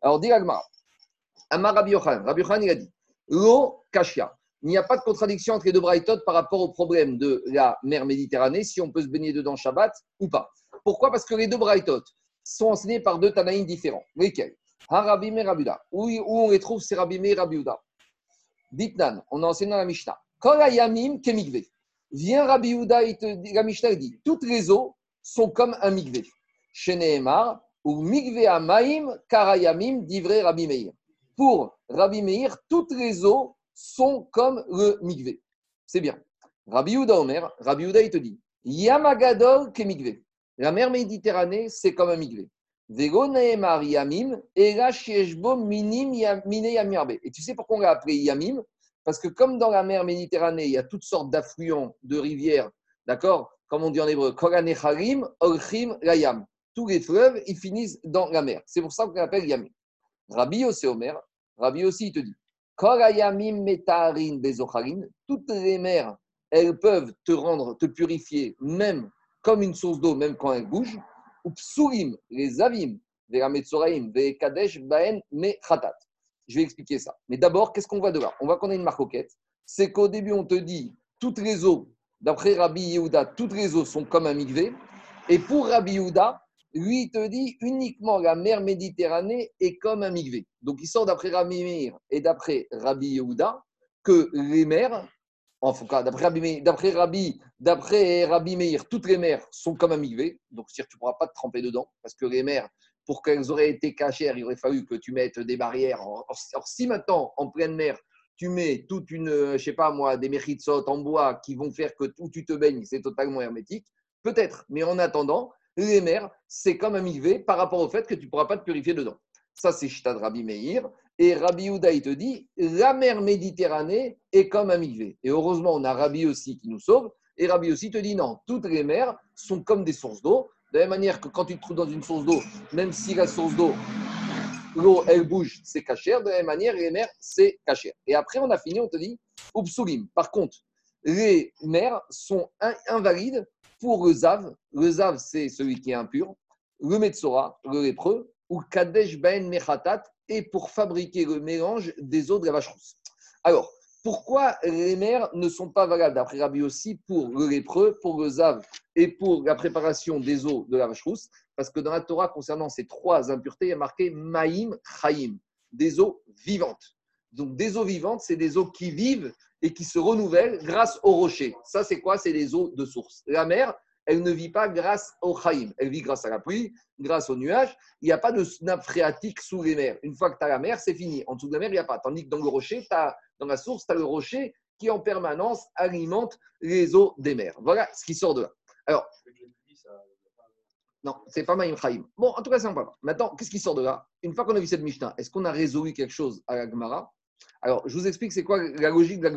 Alors, dit Amar Rabbi Yochanan. Rabbi Yochanan, il a dit L'eau kashia. Il n'y a pas de contradiction entre les deux braïtot par rapport au problème de la mer Méditerranée, si on peut se baigner dedans Shabbat ou pas. Pourquoi? Parce que les deux braïtot sont enseignés par deux Tanaïm différents. Lesquels? Rabbi Meir Rabbi Où, on les trouve, c'est Rabbi Meir Rabbi Ditnan, on a enseigné dans la Mishnah. Kolayamim kemigve. Vient Rabbi et te, la Mishnah dit, toutes les eaux sont comme un migve. Chez Nehemar, ou migve amaim karayamim divré Rabbi Meir. Pour Rabbi Meir, toutes les eaux sont comme le migve. C'est bien. Rabbi Yehuda Omer, Rabbi Yehuda, il te dit, Yamagadol. La mer Méditerranée, c'est comme un yamim, et tu sais pourquoi on l'a appelé yamim? Parce que comme dans la mer Méditerranée, il y a toutes sortes d'affluents, de rivières, d'accord? Comme on dit en hébreu, Olchim, Layam. Tous les fleuves, ils finissent dans la mer. C'est pour ça qu'on appelle Yamim. Rabbi aussi Omer, Rabbi aussi, il te dit, toutes les mers, elles peuvent te rendre, te purifier, même comme une source d'eau, même quand elles bougent. Ou psurim, les avim, Kadesh, Baen, me khatat. Je vais expliquer ça. Mais d'abord, qu'est-ce qu'on voit de là? On voit qu'on a une marcoquette. C'est qu'au début, on te dit toutes les eaux, d'après Rabbi Yehuda, toutes les eaux sont comme un migvé. Et pour Rabbi Yehuda, lui, te dit uniquement la mer Méditerranée est comme un migvé. Donc, il sort d'après Rabbi Meir et d'après Rabbi Yehuda que les mers, en tout cas, d'après Rabbi, Rabbi, Rabbi Meir, toutes les mers sont comme un migvé. Donc, c'est-à-dire tu ne pourras pas te tremper dedans parce que les mers, pour qu'elles auraient été cachères, il aurait fallu que tu mettes des barrières. Or, si maintenant, en pleine mer, tu mets toute une, euh, je sais pas moi, des méritsot en bois qui vont faire que où tu te baignes, c'est totalement hermétique, peut-être. Mais en attendant, les mers, c'est comme un migvé par rapport au fait que tu ne pourras pas te purifier dedans. Ça, c'est Chita de Rabbi Meir. Et Rabbi Houda, il te dit, la mer Méditerranée est comme un migvé. Et heureusement, on a Rabbi aussi qui nous sauve. Et Rabbi aussi te dit, non, toutes les mers sont comme des sources d'eau. De la même manière que quand tu te trouves dans une source d'eau, même si la source d'eau, l'eau, elle bouge, c'est cachère. De la même manière, les mers, c'est cachère. Et après, on a fini, on te dit, Upsulim. Par contre, les mers sont invalides pour le Zav. Le Zav, c'est celui qui est impur. Le Metzora, le lépreux, ou Kadesh Ben Mechatat, et pour fabriquer le mélange des eaux de la vache rousse. Alors, pourquoi les mers ne sont pas valables, d'après Rabbi aussi, pour le lépreux, pour le zav et pour la préparation des eaux de la vache rousse? Parce que dans la Torah, concernant ces trois impuretés, il y a marqué Maïm Chaim, des eaux vivantes. Donc, des eaux vivantes, c'est des eaux qui vivent et qui se renouvellent grâce aux rochers. Ça, c'est quoi? C'est des eaux de source. La mer, elle ne vit pas grâce au Chaim. Elle vit grâce à la pluie, grâce aux nuages. Il n'y a pas de nappe phréatique sous les mers. Une fois que tu as la mer, c'est fini. En dessous de la mer, il n'y a pas. Tandis que dans le rocher, dans la source, tu as le rocher qui en permanence alimente les eaux des mers. Voilà ce qui sort de là. Alors, non, c'est pas Maïm Chaim. Bon, en tout cas, c'est pas Maintenant, qu'est-ce qui sort de là? Une fois qu'on a vu cette Mishnah, est-ce qu'on a résolu quelque chose à la Gemara? Alors, je vous explique c'est quoi la logique de la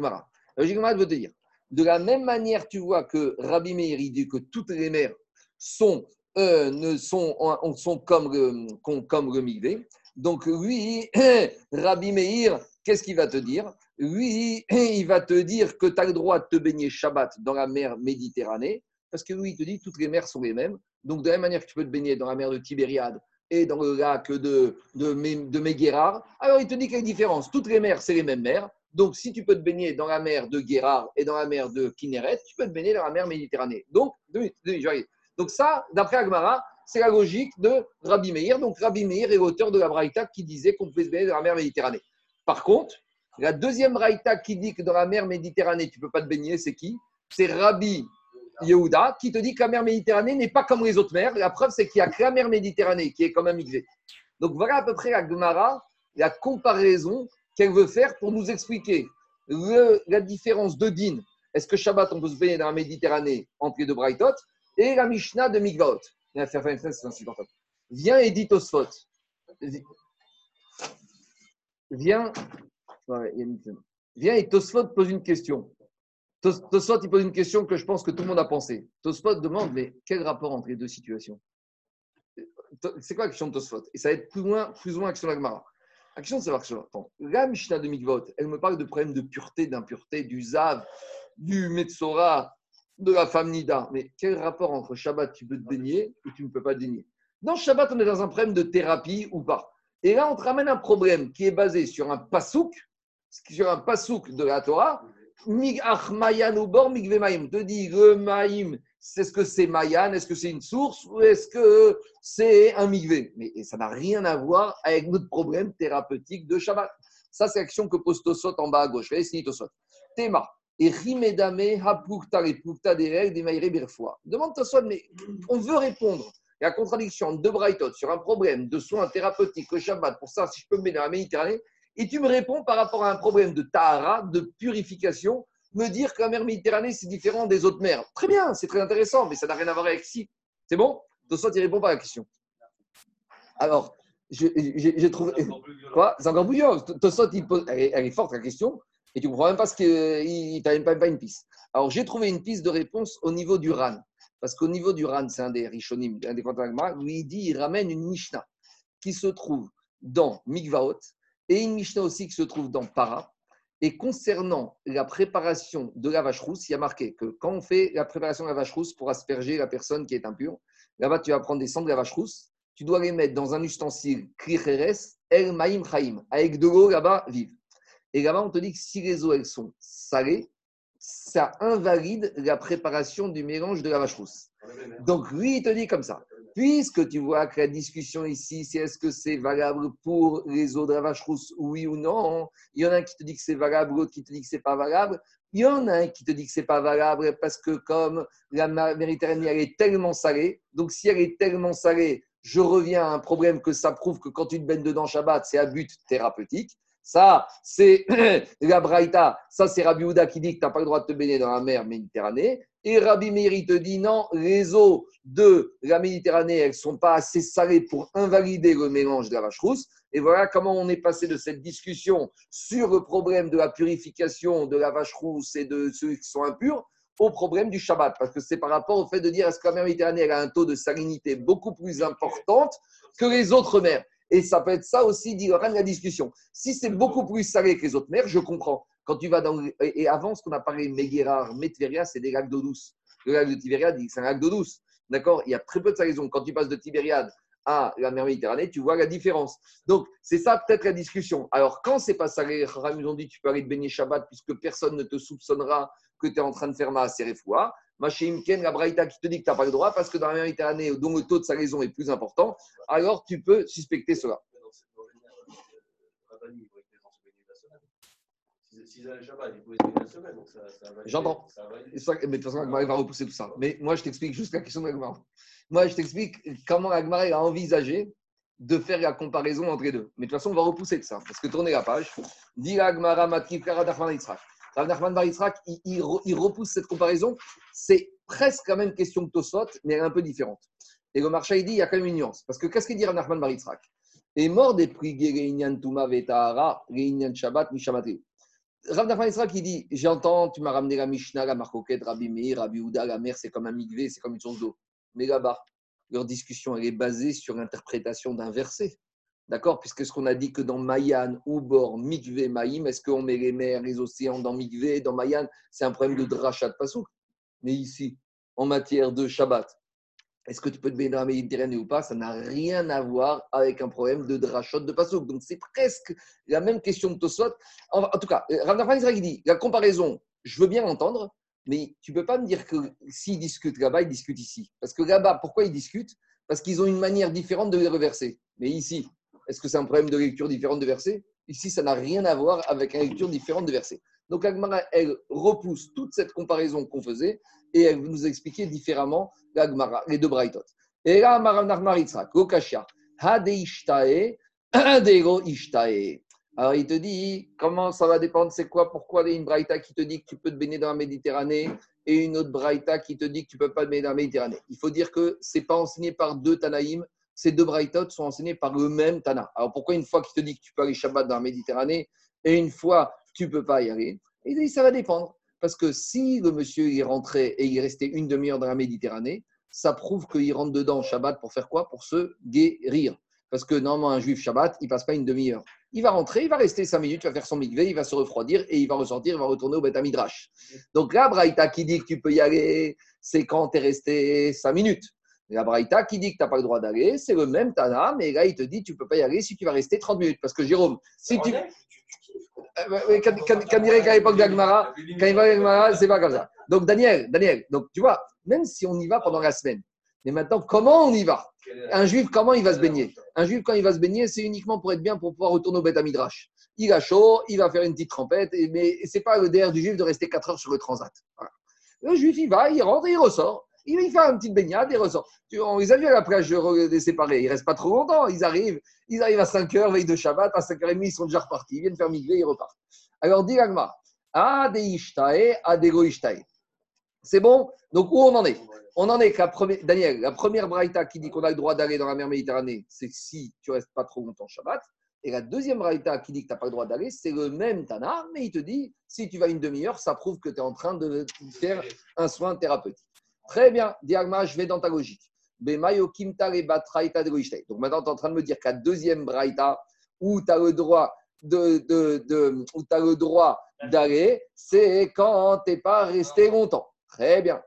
logique de la Gemara veut te dire de la même manière, tu vois que Rabbi Meir dit que toutes les mers sont, euh, ne sont, sont comme, le, comme Donc lui, *clears throat* Rabbi Meir, qu'est-ce qu'il va te dire? Lui, *clears throat* il va te dire que tu as le droit de te baigner Shabbat dans la mer Méditerranée, parce que lui, il te dit que toutes les mers sont les mêmes. Donc de la même manière que tu peux te baigner dans la mer de Tibériade et dans le lac de, de, de alors il te dit une différence. Toutes les mers, c'est les mêmes mers. Donc, si tu peux te baigner dans la mer de Guérard et dans la mer de Kinneret, tu peux te baigner dans la mer Méditerranée. Donc, donc ça, d'après Agmara, c'est la logique de Rabbi Meir. Donc, Rabbi Meir est l'auteur de la Braïta qui disait qu'on pouvait se baigner dans la mer Méditerranée. Par contre, la deuxième Braïta qui dit que dans la mer Méditerranée, tu ne peux pas te baigner, c'est qui? C'est Rabbi Yehuda qui te dit que la mer Méditerranée n'est pas comme les autres mers. La preuve, c'est qu'il n'y a que la mer Méditerranée qui est comme un migvé. Donc, voilà à peu près la Gemara, la comparaison qu'elle veut faire pour nous expliquer la différence de din. Est-ce que Shabbat, on peut se baigner dans la Méditerranée entre les deux Brightot et la Mishnah de Migvaot Viens et dit Tosfot. Viens. Viens et Tosfot pose une question. Tosfot, il pose une question que je pense que tout le monde a pensé. Tosfot demande, mais quel rapport entre les deux situations? C'est quoi la question de Tosfot? Et ça va être plus loin, plus ou moins question de la la question de savoir la Mishnah de Mikvot, elle me parle de problèmes de pureté, d'impureté, du Zav, du Metzora, de la femme Nida. Mais quel rapport entre Shabbat, tu peux te baigner et tu ne peux pas te baigner? Dans Shabbat, on est dans un problème de thérapie ou pas? Et là, on te ramène un problème qui est basé sur un pasouk, sur un pasouk de la Torah. Te dit le maïm, est-ce que c'est Mayan Est-ce que c'est une source Ou est-ce que c'est un migvé Mais ça n'a rien à voir avec notre problème thérapeutique de Shabbat. Ça, c'est l'action que pose Tosot en bas à gauche. Tosot. Théma. Et rimedame hapukta repukta derek demaire berfois. Demande Tosot, mais on veut répondre. Il y a contradiction entre deux Brightot sur un problème de soins thérapeutiques au Shabbat, pour ça, si je peux me mettre dans la Méditerranée, et tu me réponds par rapport à un problème de Tahara, de purification, me dire que la mer Méditerranée, c'est différent des autres mers. Très bien, c'est très intéressant, mais ça n'a rien à voir avec si. C'est bon? Tosot, il répond pas à la question. Alors, j'ai trouvé. Quoi? C'est encore Tosot, il pose... elle, est, elle est forte la question, et tu ne comprends même pas ce qu'il t'a même pas une piste. Alors, j'ai trouvé une piste de réponse au niveau du RAN. Parce qu'au niveau du RAN, c'est un des Rishonim, un des lui, il dit, il ramène une Mishnah qui se trouve dans Mikvaot et une Mishnah aussi qui se trouve dans Para. Et concernant la préparation de la vache rousse, il y a marqué que quand on fait la préparation de la vache rousse pour asperger la personne qui est impure, là-bas, tu vas prendre des cendres de la vache rousse, tu dois les mettre dans un ustensile Kricheres El Maïm Chaim, avec de l'eau là-bas vive. Et là-bas, on te dit que si les eaux elles sont salées, ça invalide la préparation du mélange de la vache rousse. Donc lui, il te dit comme ça. Puisque tu vois que la discussion ici, c'est est-ce que c'est valable pour les eaux de la vache rousse, oui ou non Il y en a un qui te dit que c'est valable, l'autre qui te dit que c'est pas valable. Il y en a un qui te dit que c'est pas valable parce que comme la Méditerranée, elle est tellement salée, donc si elle est tellement salée, je reviens à un problème que ça prouve que quand tu te baignes dedans Shabbat, c'est à but thérapeutique. Ça, c'est *clears throat* la Braïta. Ça, c'est Rabbi Houda qui dit que tu n'as pas le droit de te baigner dans la mer Méditerranée. Et Rabbi Meir te dit non, les eaux de la Méditerranée, elles ne sont pas assez salées pour invalider le mélange de la vache rousse. Et voilà comment on est passé de cette discussion sur le problème de la purification de la vache rousse et de ceux qui sont impurs au problème du Shabbat. Parce que c'est par rapport au fait de dire est-ce que la mer Méditerranée a un taux de salinité beaucoup plus important que les autres mers? Et ça peut être ça aussi, dit la discussion. Si c'est beaucoup plus salé que les autres mers, je comprends. Quand tu vas dans. Et avant, ce qu'on a parlé, Meguerar, Metveria, c'est des lacs d'eau douce. Le lac de Tibériade, c'est un lac d'eau douce. D'accord? Il y a très peu de salaison. Quand tu passes de Tibériade à la mer Méditerranée, tu vois la différence. Donc, c'est ça peut-être la discussion. Alors, quand c'est pas salé, nous ont dit tu peux aller te baigner Shabbat puisque personne ne te soupçonnera que tu es en train de faire ma fois. Machéimken, la Braïta qui te dit que tu n'as pas le droit parce que dans la Méditerranée, dont le taux de salaison est plus important, alors tu peux suspecter cela. J'entends. Mais de toute façon, Agmaré va repousser tout ça. Mais moi, je t'explique juste la question de l'Agmaré. Moi, je t'explique comment Agmaré a envisagé de faire la comparaison entre les deux. Mais de toute façon, on va repousser de ça. Parce que tournez la page. Dit Agmara Matkif Karadachman Yitzhak. Rav Nachman il, repousse cette comparaison. C'est presque la même question que Tosot, mais elle est un peu différente. Et le marché, il dit, il y a quand même une nuance. Parce que qu'est-ce qu'il dit Rav Nachman Et mort des prix Reinyan Touma Vetahara, Reinyan Shabbat, Mishamati. Rav Nachman il dit, j'entends, tu m'as ramené la Mishnah, la Marcoquette, Rabbi Meir, Rabbi Ouda, la mer, c'est comme un migvé, c'est comme une source d'eau. Mais là-bas, leur discussion, elle est basée sur l'interprétation d'un verset. D'accord? Puisque ce qu'on a dit que dans Mayan, Oubor, Mikvé, Maïm, est-ce qu'on met les mers, les océans dans Mikvé, dans Mayan? C'est un problème de drachat Pasouk. Mais ici, en matière de Shabbat, est-ce que tu peux te baigner dans la Méditerranée ou pas? Ça n'a rien à voir avec un problème de drachot de Pasouk. Donc c'est presque la même question que Tosot. En, en tout cas, Rav Israël dit la comparaison, je veux bien l'entendre, mais tu ne peux pas me dire que s'ils discutent là-bas, ils discutent ici. Parce que là-bas, pourquoi ils discutent? Parce qu'ils ont une manière différente de les reverser. Mais ici, est-ce que c'est un problème de lecture différente de versets? Ici, ça n'a rien à voir avec une lecture différente de versets. Donc, Agmara, elle repousse toute cette comparaison qu'on faisait et elle nous expliquer différemment l'Agmara, les deux Braithot. Et là, Hade Ishtae, Adero Ishtae. Alors, il te dit, comment ça va dépendre, c'est quoi, pourquoi il une Braïta qui te dit que tu peux te baigner dans la Méditerranée et une autre Braïta qui te dit que tu ne peux pas te baigner dans la Méditerranée? Il faut dire que ce n'est pas enseigné par deux Tanaïm, ces deux braïtot sont enseignés par le même Tana. Alors pourquoi une fois qu'il te dit que tu peux aller Shabbat dans la Méditerranée et une fois tu ne peux pas y aller Il dit ça va dépendre. Parce que si le monsieur est rentré et il est resté une demi-heure dans la Méditerranée, ça prouve qu'il rentre dedans Shabbat pour faire quoi? Pour se guérir. Parce que normalement, un juif Shabbat, il passe pas une demi-heure. Il va rentrer, il va rester cinq minutes, il va faire son mikvé, il va se refroidir et il va ressortir, il va retourner au Beth Midrash. Donc là, Braïta qui dit que tu peux y aller, c'est quand tu es resté cinq minutes? La Braïta qui dit que tu n'as pas le droit d'aller, c'est le même Tana, mais là, il te dit tu ne peux pas y aller si tu vas rester 30 minutes. Parce que Jérôme, si tu. Quand, il qu'à l'époque d'Agmara, quand il va à c'est pas comme ça. Donc, Daniel, Daniel, donc tu vois, même si on y va pendant la semaine, mais maintenant, comment on y va? Un juif, comment il va se baigner? Un juif, quand il va se baigner, c'est uniquement pour être bien, pour pouvoir retourner au Beth Midrash. Il a chaud, il va faire une petite trempette, mais ce n'est pas le DR du juif de rester 4 heures sur le transat. Le juif, il va, il rentre et il ressort. Il fait une petite baignade et ressort. On les à la plage des séparés. Ils ne restent pas trop longtemps. Ils arrivent, ils arrivent à 5 heures, veille de Shabbat. À 5h30, ils sont déjà repartis. Ils viennent faire migrer, ils repartent. Alors, dit Agma. C'est bon? Donc, où on en est? On en est qu'à première, Daniel, la première braïta qui dit qu'on a le droit d'aller dans la mer Méditerranée, c'est si tu restes pas trop longtemps Shabbat. Et la deuxième braïta qui dit que tu n'as pas le droit d'aller, c'est le même Tana, mais il te dit, si tu vas une demi-heure, ça prouve que tu es en train de faire un soin thérapeutique. Très bien, Diagma, je vais dans ta logique. Donc maintenant, tu es en train de me dire qu'à deuxième braïta, où tu as le droit de, où le droit d'aller, c'est quand tu n'es pas resté longtemps. Très bien.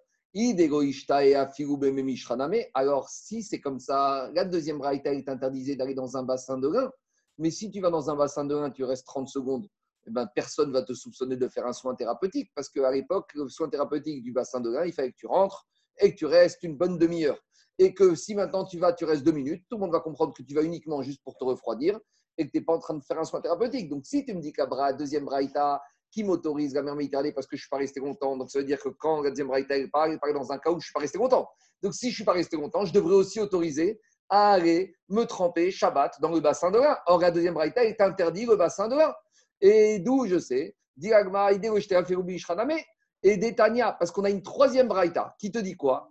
Alors, si c'est comme ça, la deuxième braïta est interdisée d'aller dans un bassin de lin. Mais si tu vas dans un bassin de lin, tu restes 30 secondes, eh ben, personne ne va te soupçonner de faire un soin thérapeutique. Parce qu'à l'époque, le soin thérapeutique du bassin de lin, il fallait que tu rentres et que tu restes une bonne demi-heure. Et que si maintenant tu vas, tu restes deux minutes, tout le monde va comprendre que tu vas uniquement juste pour te refroidir et que tu n'es pas en train de faire un soin thérapeutique. Donc, si tu me dis qu'à deuxième braïta, qui m'autorise la mer Méditerranée parce que je ne suis pas resté longtemps, donc ça veut dire que quand la deuxième braïta parle, il parle dans un cas où je ne suis pas resté longtemps. Donc, si je ne suis pas resté longtemps, je devrais aussi autoriser à aller me tremper Shabbat dans le bassin de l'un. Or, la deuxième braïta est interdit le bassin de l'un. Et d'où je sais, et d'Etania, parce qu'on a une troisième braïta. Qui te dit quoi?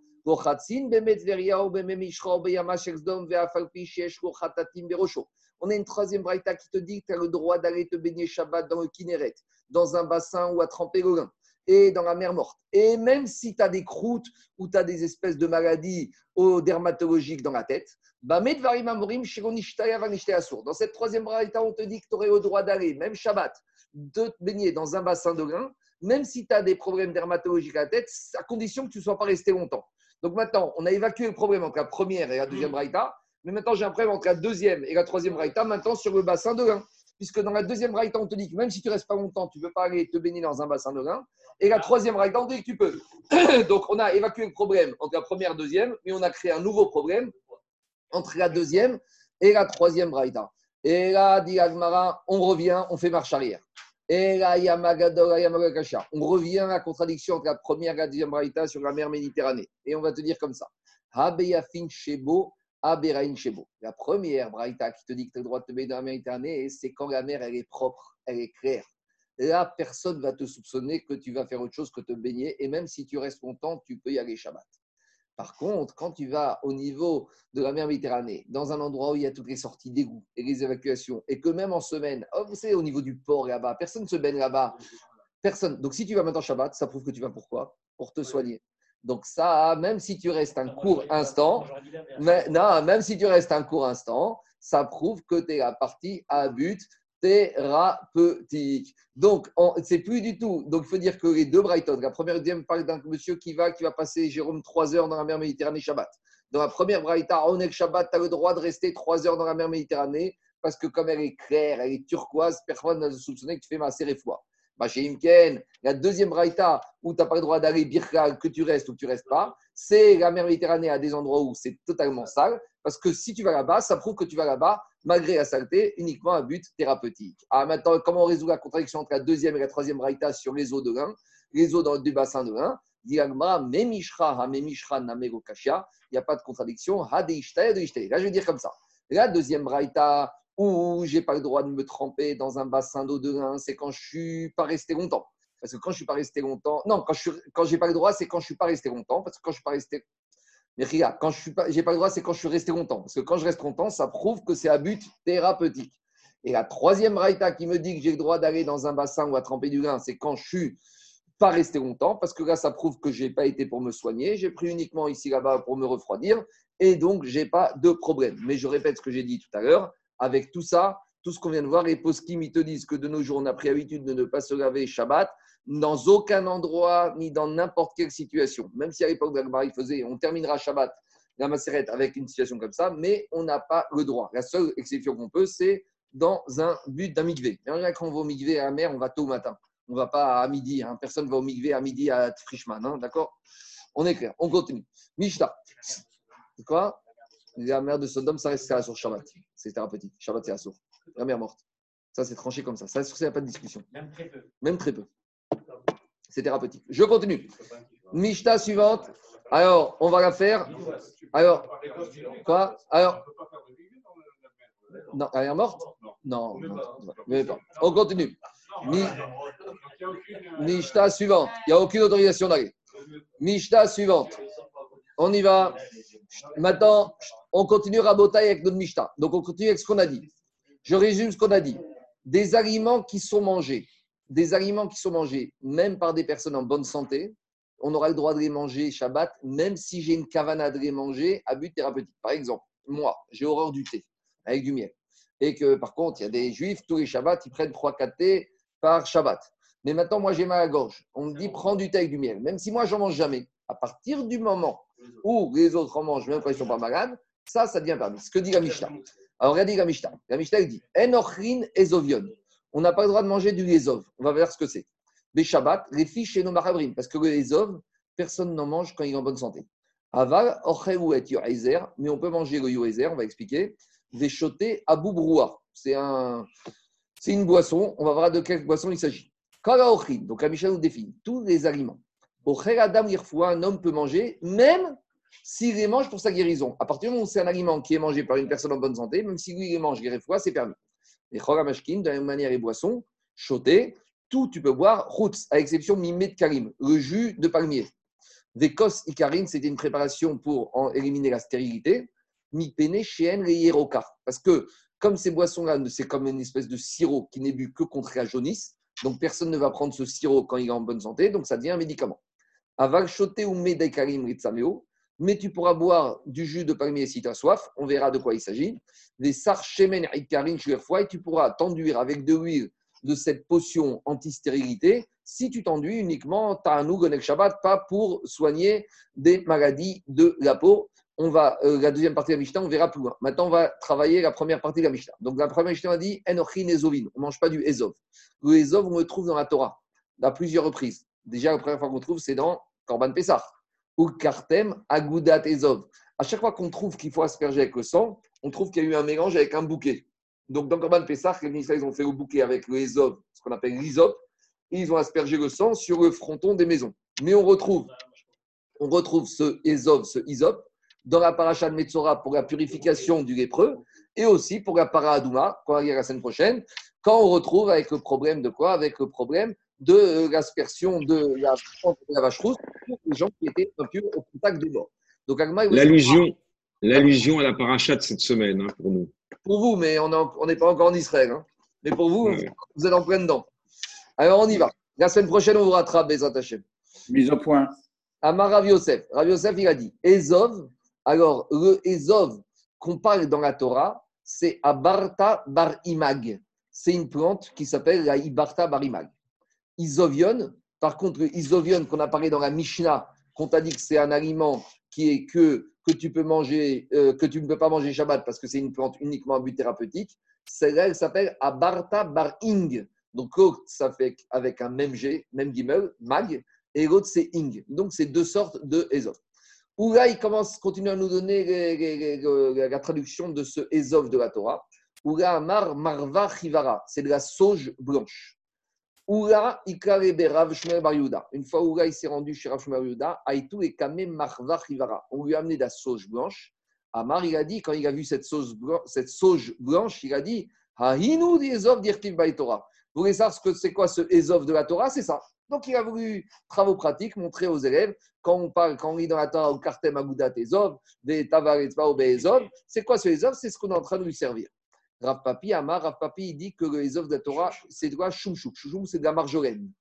On a une troisième braïta qui te dit que tu as le droit d'aller te baigner Shabbat dans le Kineret, dans un bassin ou à tremper le et dans la mer morte. Et même si tu as des croûtes ou tu as des espèces de maladies dermatologiques dans la tête, dans cette troisième braïta, on te dit que tu aurais le droit d'aller, même Shabbat, de te baigner dans un bassin de grains, même si tu as des problèmes dermatologiques à la tête, à condition que tu ne sois pas resté longtemps. Donc maintenant, on a évacué le problème entre la première et la deuxième braïta, mais maintenant j'ai un problème entre la deuxième et la troisième braïta, maintenant sur le bassin de grains. Puisque dans la deuxième braïta, on te dit que même si tu restes pas longtemps, tu ne peux pas aller te baigner dans un bassin de grains. Et la troisième braïta, on te dit que tu peux. *coughs* Donc on a évacué le problème entre la première et la deuxième, mais on a créé un nouveau problème entre la deuxième et la troisième braïta. Et là, dit Agmara, on revient, on fait marche arrière. Et là, on revient à la contradiction entre la première et la deuxième braïta sur la mer Méditerranée. Et on va te dire comme ça. shebo, shebo. La première braïta qui te dit que tu as le droit de te baigner dans la Méditerranée, c'est quand la mer elle est propre, elle est claire. Là, personne va te soupçonner que tu vas faire autre chose que te baigner. Et même si tu restes content, tu peux y aller Shabbat. Par contre, quand tu vas au niveau de la mer Méditerranée, dans un endroit où il y a toutes les sorties d'égouts et les évacuations, et que même en semaine, oh, vous savez, au niveau du port là-bas, personne ne se baigne là-bas. Personne. Donc, si tu vas maintenant Shabbat, ça prouve que tu vas pourquoi? Pour te soigner. Donc, ça, même si tu restes un court instant, mais, non, même si tu restes un court instant, ça prouve que tu es la partie à but thérapeutique. Donc, c'est plus du tout. Donc, il faut dire que les deux Brighton, la première et deuxième parle d'un monsieur qui va, qui va passer, Jérôme, trois heures dans la mer Méditerranée Shabbat. Dans la première Brighton, on est Shabbat, tu as le droit de rester trois heures dans la mer Méditerranée parce que comme elle est claire, elle est turquoise, personne ne soupçonné que tu fais masser les fois. Chez Imken, la deuxième braïta où tu n'as pas le droit d'aller Birka, que tu restes ou que tu restes pas, c'est la mer Méditerranée à des endroits où c'est totalement sale. Parce que si tu vas là-bas, ça prouve que tu vas là-bas, malgré la saleté, uniquement à but thérapeutique. Ah, maintenant, comment on résout la contradiction entre la deuxième et la troisième braïta sur les eaux de l'un, les eaux dans, du bassin de l'un il n'y a pas de contradiction. Là, je vais dire comme ça. La deuxième braïta, où j'ai pas le droit de me tremper dans un bassin d'eau de Rhin, c'est quand je suis pas resté longtemps. Parce que quand je suis pas resté longtemps, non, quand je quand j'ai pas le droit, c'est quand je suis pas resté longtemps. Parce que quand je suis pas resté, mais regarde, quand je suis pas, j'ai pas le droit, c'est quand je suis resté longtemps. Parce que quand je reste longtemps, ça prouve que c'est à but thérapeutique. Et la troisième raïta qui me dit que j'ai le droit d'aller dans un bassin ou à tremper du grain, c'est quand je suis pas resté longtemps, parce que là, ça prouve que j'ai pas été pour me soigner, j'ai pris uniquement ici là-bas pour me refroidir, et donc j'ai pas de problème. Mais je répète ce que j'ai dit tout à l'heure, avec tout ça, tout ce qu'on vient de voir, les poskim, ils te disent que de nos jours, on a pris l'habitude de ne pas se laver Shabbat dans aucun endroit ni dans n'importe quelle situation. Même si à l'époque d'Agmar, il faisait, on terminera Shabbat, la Maseret, avec une situation comme ça, mais on n'a pas le droit. La seule exception qu'on peut, c'est dans un but d'un migvé. Quand on va au migvé à la mer, on va tôt au matin. On ne va pas à midi. Hein. Personne ne va au migvé à midi à Frischmann. Hein, D'accord? On est clair. On continue. Mishta. Quoi? La mère de Sodome, ça reste sur Shabbat. C'est thérapeutique. Shabbat, c'est assour. La mère morte. Ça, c'est tranché comme ça. Ça, il n'y a pas de discussion. Même très peu. Même très peu. C'est thérapeutique. Je continue. Mishta suivante. Alors, on va la faire. Alors, quoi? Alors, non, elle est morte? Non, non, mais pas. On continue. Mi- Mishta suivante. Il n'y a aucune autorisation d'aller. Mishta suivante. On y va. Maintenant, on continue Rabotaï avec notre Mishta. Donc, on continue avec ce qu'on a dit. Je résume ce qu'on a dit. Des aliments qui sont mangés, des aliments qui sont mangés, même par des personnes en bonne santé, on aura le droit de les manger Shabbat, même si j'ai une cavana de les manger à but thérapeutique. Par exemple, moi, j'ai horreur du thé avec du miel. Et que par contre, il y a des juifs, tous les Shabbats, ils prennent 3-4 thés par Shabbat. Mais maintenant, moi, j'ai mal à gorge. On me dit, prends du thé avec du miel. Même si moi, j'en mange jamais. À partir du moment où les autres en mangent, même quand ils ne sont pas malades, ça, ça devient permis. Ce que dit la Mishnah. Alors, regardez la Mishnah. La Mishnah, dit Enochrin ezovion. On n'a pas le droit de manger du ezov. On va voir ce que c'est. Les Shabbat, les fiches chez nos marabrim. Parce que le ezov, personne n'en mange quand il est en bonne santé. Aval, et yoezer. Mais on peut manger le yoezer, on va expliquer. Des chotés abou broua. C'est un, c'est une boisson. On va voir de quelle boisson il s'agit. Kala ochrin. Donc, la Mishnah nous définit tous les aliments. Ochel adam un homme peut manger, même s'il les mange pour sa guérison. À partir du moment où c'est un aliment qui est mangé par une personne en bonne santé, même si lui les mange guérison, c'est permis. Les choramashkin, de la même manière, les boissons, choté, tout tu peux boire, routes, à exception mimé de karim, le jus de palmier. Des kos ikarin, c'était une préparation pour en éliminer la stérilité. Mi pene hieroka. Parce que comme ces boissons-là, c'est comme une espèce de sirop qui n'est bu que contre la jaunisse, donc personne ne va prendre ce sirop quand il est en bonne santé, donc ça devient un médicament. Ou mais tu pourras boire du jus de palmier si tu as soif. On verra de quoi il s'agit. Des sarchemen ikarin fois et tu pourras t'enduire avec de l'huile de cette potion anti-stérilité si tu t'enduis uniquement ta'anou gonek shabbat, pas pour soigner des maladies de la peau. On va, euh, la deuxième partie de la Mishnah, on verra plus loin. Maintenant, on va travailler la première partie de la Mishnah. Donc, la première Mishnah a dit Enochin. On ne mange pas du ezov. Le ezov, on le trouve dans la Torah à plusieurs reprises. Déjà, la première fois qu'on trouve, c'est dans Korban Pessah ou Kartem Agudat Ezov. À chaque fois qu'on trouve qu'il faut asperger avec le sang, on trouve qu'il y a eu un mélange avec un bouquet. Donc, dans Korban Pessah, les ministres ils ont fait le bouquet avec le ce qu'on appelle l'Isop, et ils ont aspergé le sang sur le fronton des maisons. Mais on retrouve, on retrouve ce Ezov, ce Isop, dans la paracha de Metzora pour la purification du lépreux, et aussi pour la para Adouma, qu'on va lire la semaine prochaine, quand on retrouve avec le problème de quoi? Avec le problème de l'aspersion de la, de la vache rousse pour les gens qui étaient impurs au contact de mort. Donc, L'allusion, l'allusion à la paracha de cette semaine hein, pour nous. pour vous, mais on n'est pas encore en Israël. hein. Mais pour vous, Ouais. vous êtes en plein dedans. Alors, on y va. La semaine prochaine, on vous rattrape, Bezat Hashem. Mise au point. Amar Rav Yosef. Rav Yosef, il a dit Ezov. Alors, le Ezov qu'on parle dans la Torah, c'est Abarta bar imag. C'est une plante qui s'appelle la Ibarta bar imag. Isovion, par contre, isovion qu'on a parlé dans la Mishnah, qu'on t'a dit que c'est un aliment qui est que, que tu peux manger, euh, que tu ne peux pas manger Shabbat parce que c'est une plante uniquement à but thérapeutique, celle-là, elle s'appelle Abarta bar ing. Donc, l'autre, ça fait avec un même G, même guimel, mag, et l'autre, c'est ing. Donc, c'est deux sortes de Ezov. Où là, il commence, continue à nous donner la traduction de ce Ezov de la Torah. Où là, Amar Marva Chivara, c'est de la sauge blanche. Oula Ikarebe Rav Shmuel Bar. Une fois Oula il s'est rendu chez Rav Shmuel Bar Aïtou et Kame Marva Chivara. On lui a amené de la sauge blanche. Amar, il a dit, quand il a vu cette sauge, blanche, il a dit Hahinu Ezov dirtiv Baï Torah. Vous voulez savoir ce que c'est quoi ce Ezov de la Torah? C'est ça. Donc il a voulu, travaux pratiques, montrer aux élèves, quand on parle, quand on lit dans la Torah, au Kartem Agudat Ezov, des Tavaretzba ou Ezov, c'est quoi ce Ezov C'est ce qu'on est en train de lui servir. Rav Papi, Amar, Rav Papi, il dit que les œuvres de la Torah, c'est de la choumchouk. Choumchouk, c'est de la marjolaine.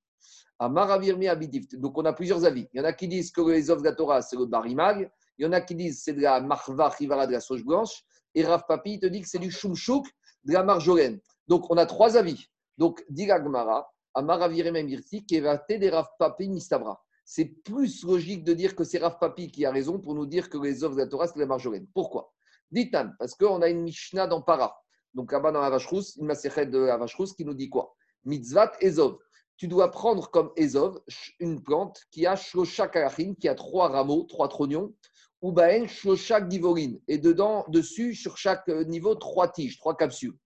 Amar Avirmi Abidift. Donc, on a plusieurs avis. Il y en a qui disent que les œuvres de la Torah, c'est le barimag. Il y en a qui disent que c'est de la marva rivara, de la sauge blanche. Et Rav Papi, il te dit que c'est du choumchouk, de la marjolaine. Donc, on a trois avis. Donc, dit la Gemara, Amar Avirmi Mirti, Kevate de Rav Papi Mistabra. C'est plus logique de dire que c'est Rav Papi qui a raison pour nous dire que les œuvres de la Torah, c'est de la marjolaine. Pourquoi? Ditan, parce qu'on a une Mishnah dans Para. Donc là-bas dans rousse, une macérette de rousse qui nous dit quoi? Mitzvat Ezov. Tu dois prendre comme Ezov une plante qui a Shlosha Kalachim, qui a trois rameaux, trois trognons, Ubaen Shoshak Divorine. Et dedans, dessus, sur chaque niveau, trois tiges, trois capsules.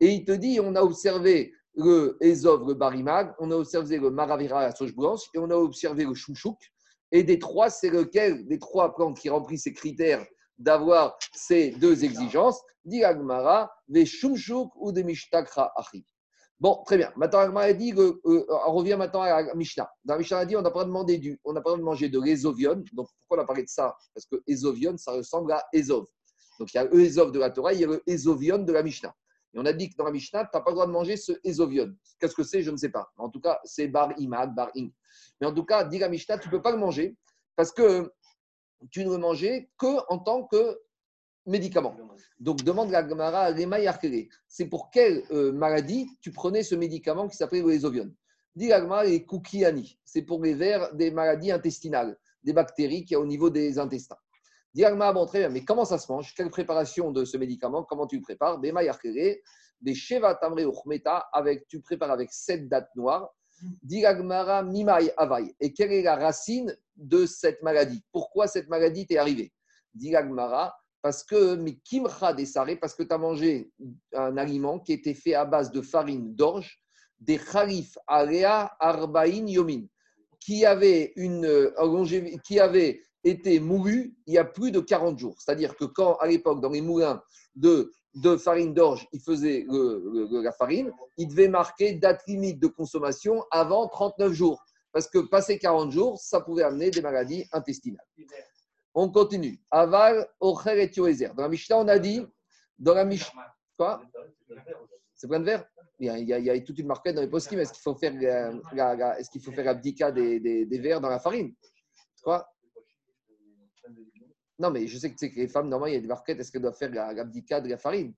Et il te dit, on a observé le Ezov, le Barimag, on a observé le Maravira, la sauge blanche, et on a observé le Chouchouk. Et des trois, c'est lequel des trois plantes qui remplissent ces critères d'avoir ces deux exigences Dit Agmara, des Shumshuk ou des Mishtakra Achi. Bon, très bien. Maintenant, Agmara a dit, euh, on revient maintenant à Mishnah. Dans Mishnah, a dit on n'a pas demandé du, on n'a pas de manger de l'ésovion. Donc, pourquoi on a parlé de ça? Parce que ésovion, ça ressemble à Ezov. Donc, il y a le Ezov de la Torah, il y a le ésovion de la Mishnah. Et on a dit que dans la Mishnah, tu n'as pas le droit de manger ce ésovion. Qu'est-ce que c'est? Je ne sais pas. En tout cas, c'est bar imad, bar ing. Mais en tout cas, dit la Mishnah, tu ne peux pas le manger parce que tu ne le mangeais que en tant que médicament. Donc, demande la Gemara C'est pour quelle euh, maladie tu prenais ce médicament qui s'appelait l'ésovion Dit la Gemara, les kukiani. C'est pour les vers des maladies intestinales, des bactéries qui y a au niveau des intestins. Dit la bon, très bien, mais comment ça se mange? Quelle préparation de ce médicament? Comment tu le prépares? Des des sheva tamre avec, tu prépares avec sept dates noires. La mimai avai. Et quelle est la racine de cette maladie? Pourquoi cette maladie t'est arrivée? La parce que, parce que tu as mangé un aliment qui était fait à base de farine d'orge, des khalif area arbaïn yomin, qui avait, une, euh, qui avait été moulu il y a plus de 40 jours. C'est-à-dire que quand, à l'époque, dans les moulins de, de farine d'orge, ils faisaient la farine, il devait marquer date limite de consommation avant 39 jours. Parce que passé 40 jours, ça pouvait amener des maladies intestinales. On continue. Aval, Ocher et Yoézer. Dans la Mishnah, on a dit. Dans la Mishnah. Quoi? C'est plein de verre il y, a, il toute une marquette dans les post Est-ce qu'il faut faire, la, est-ce qu'il faut faire l'abdika des, des, des verres dans la farine? Quoi? Non, mais je sais que, que les femmes, normalement, il y a des marquettes. Est-ce qu'elles doivent faire l'abdika de la farine?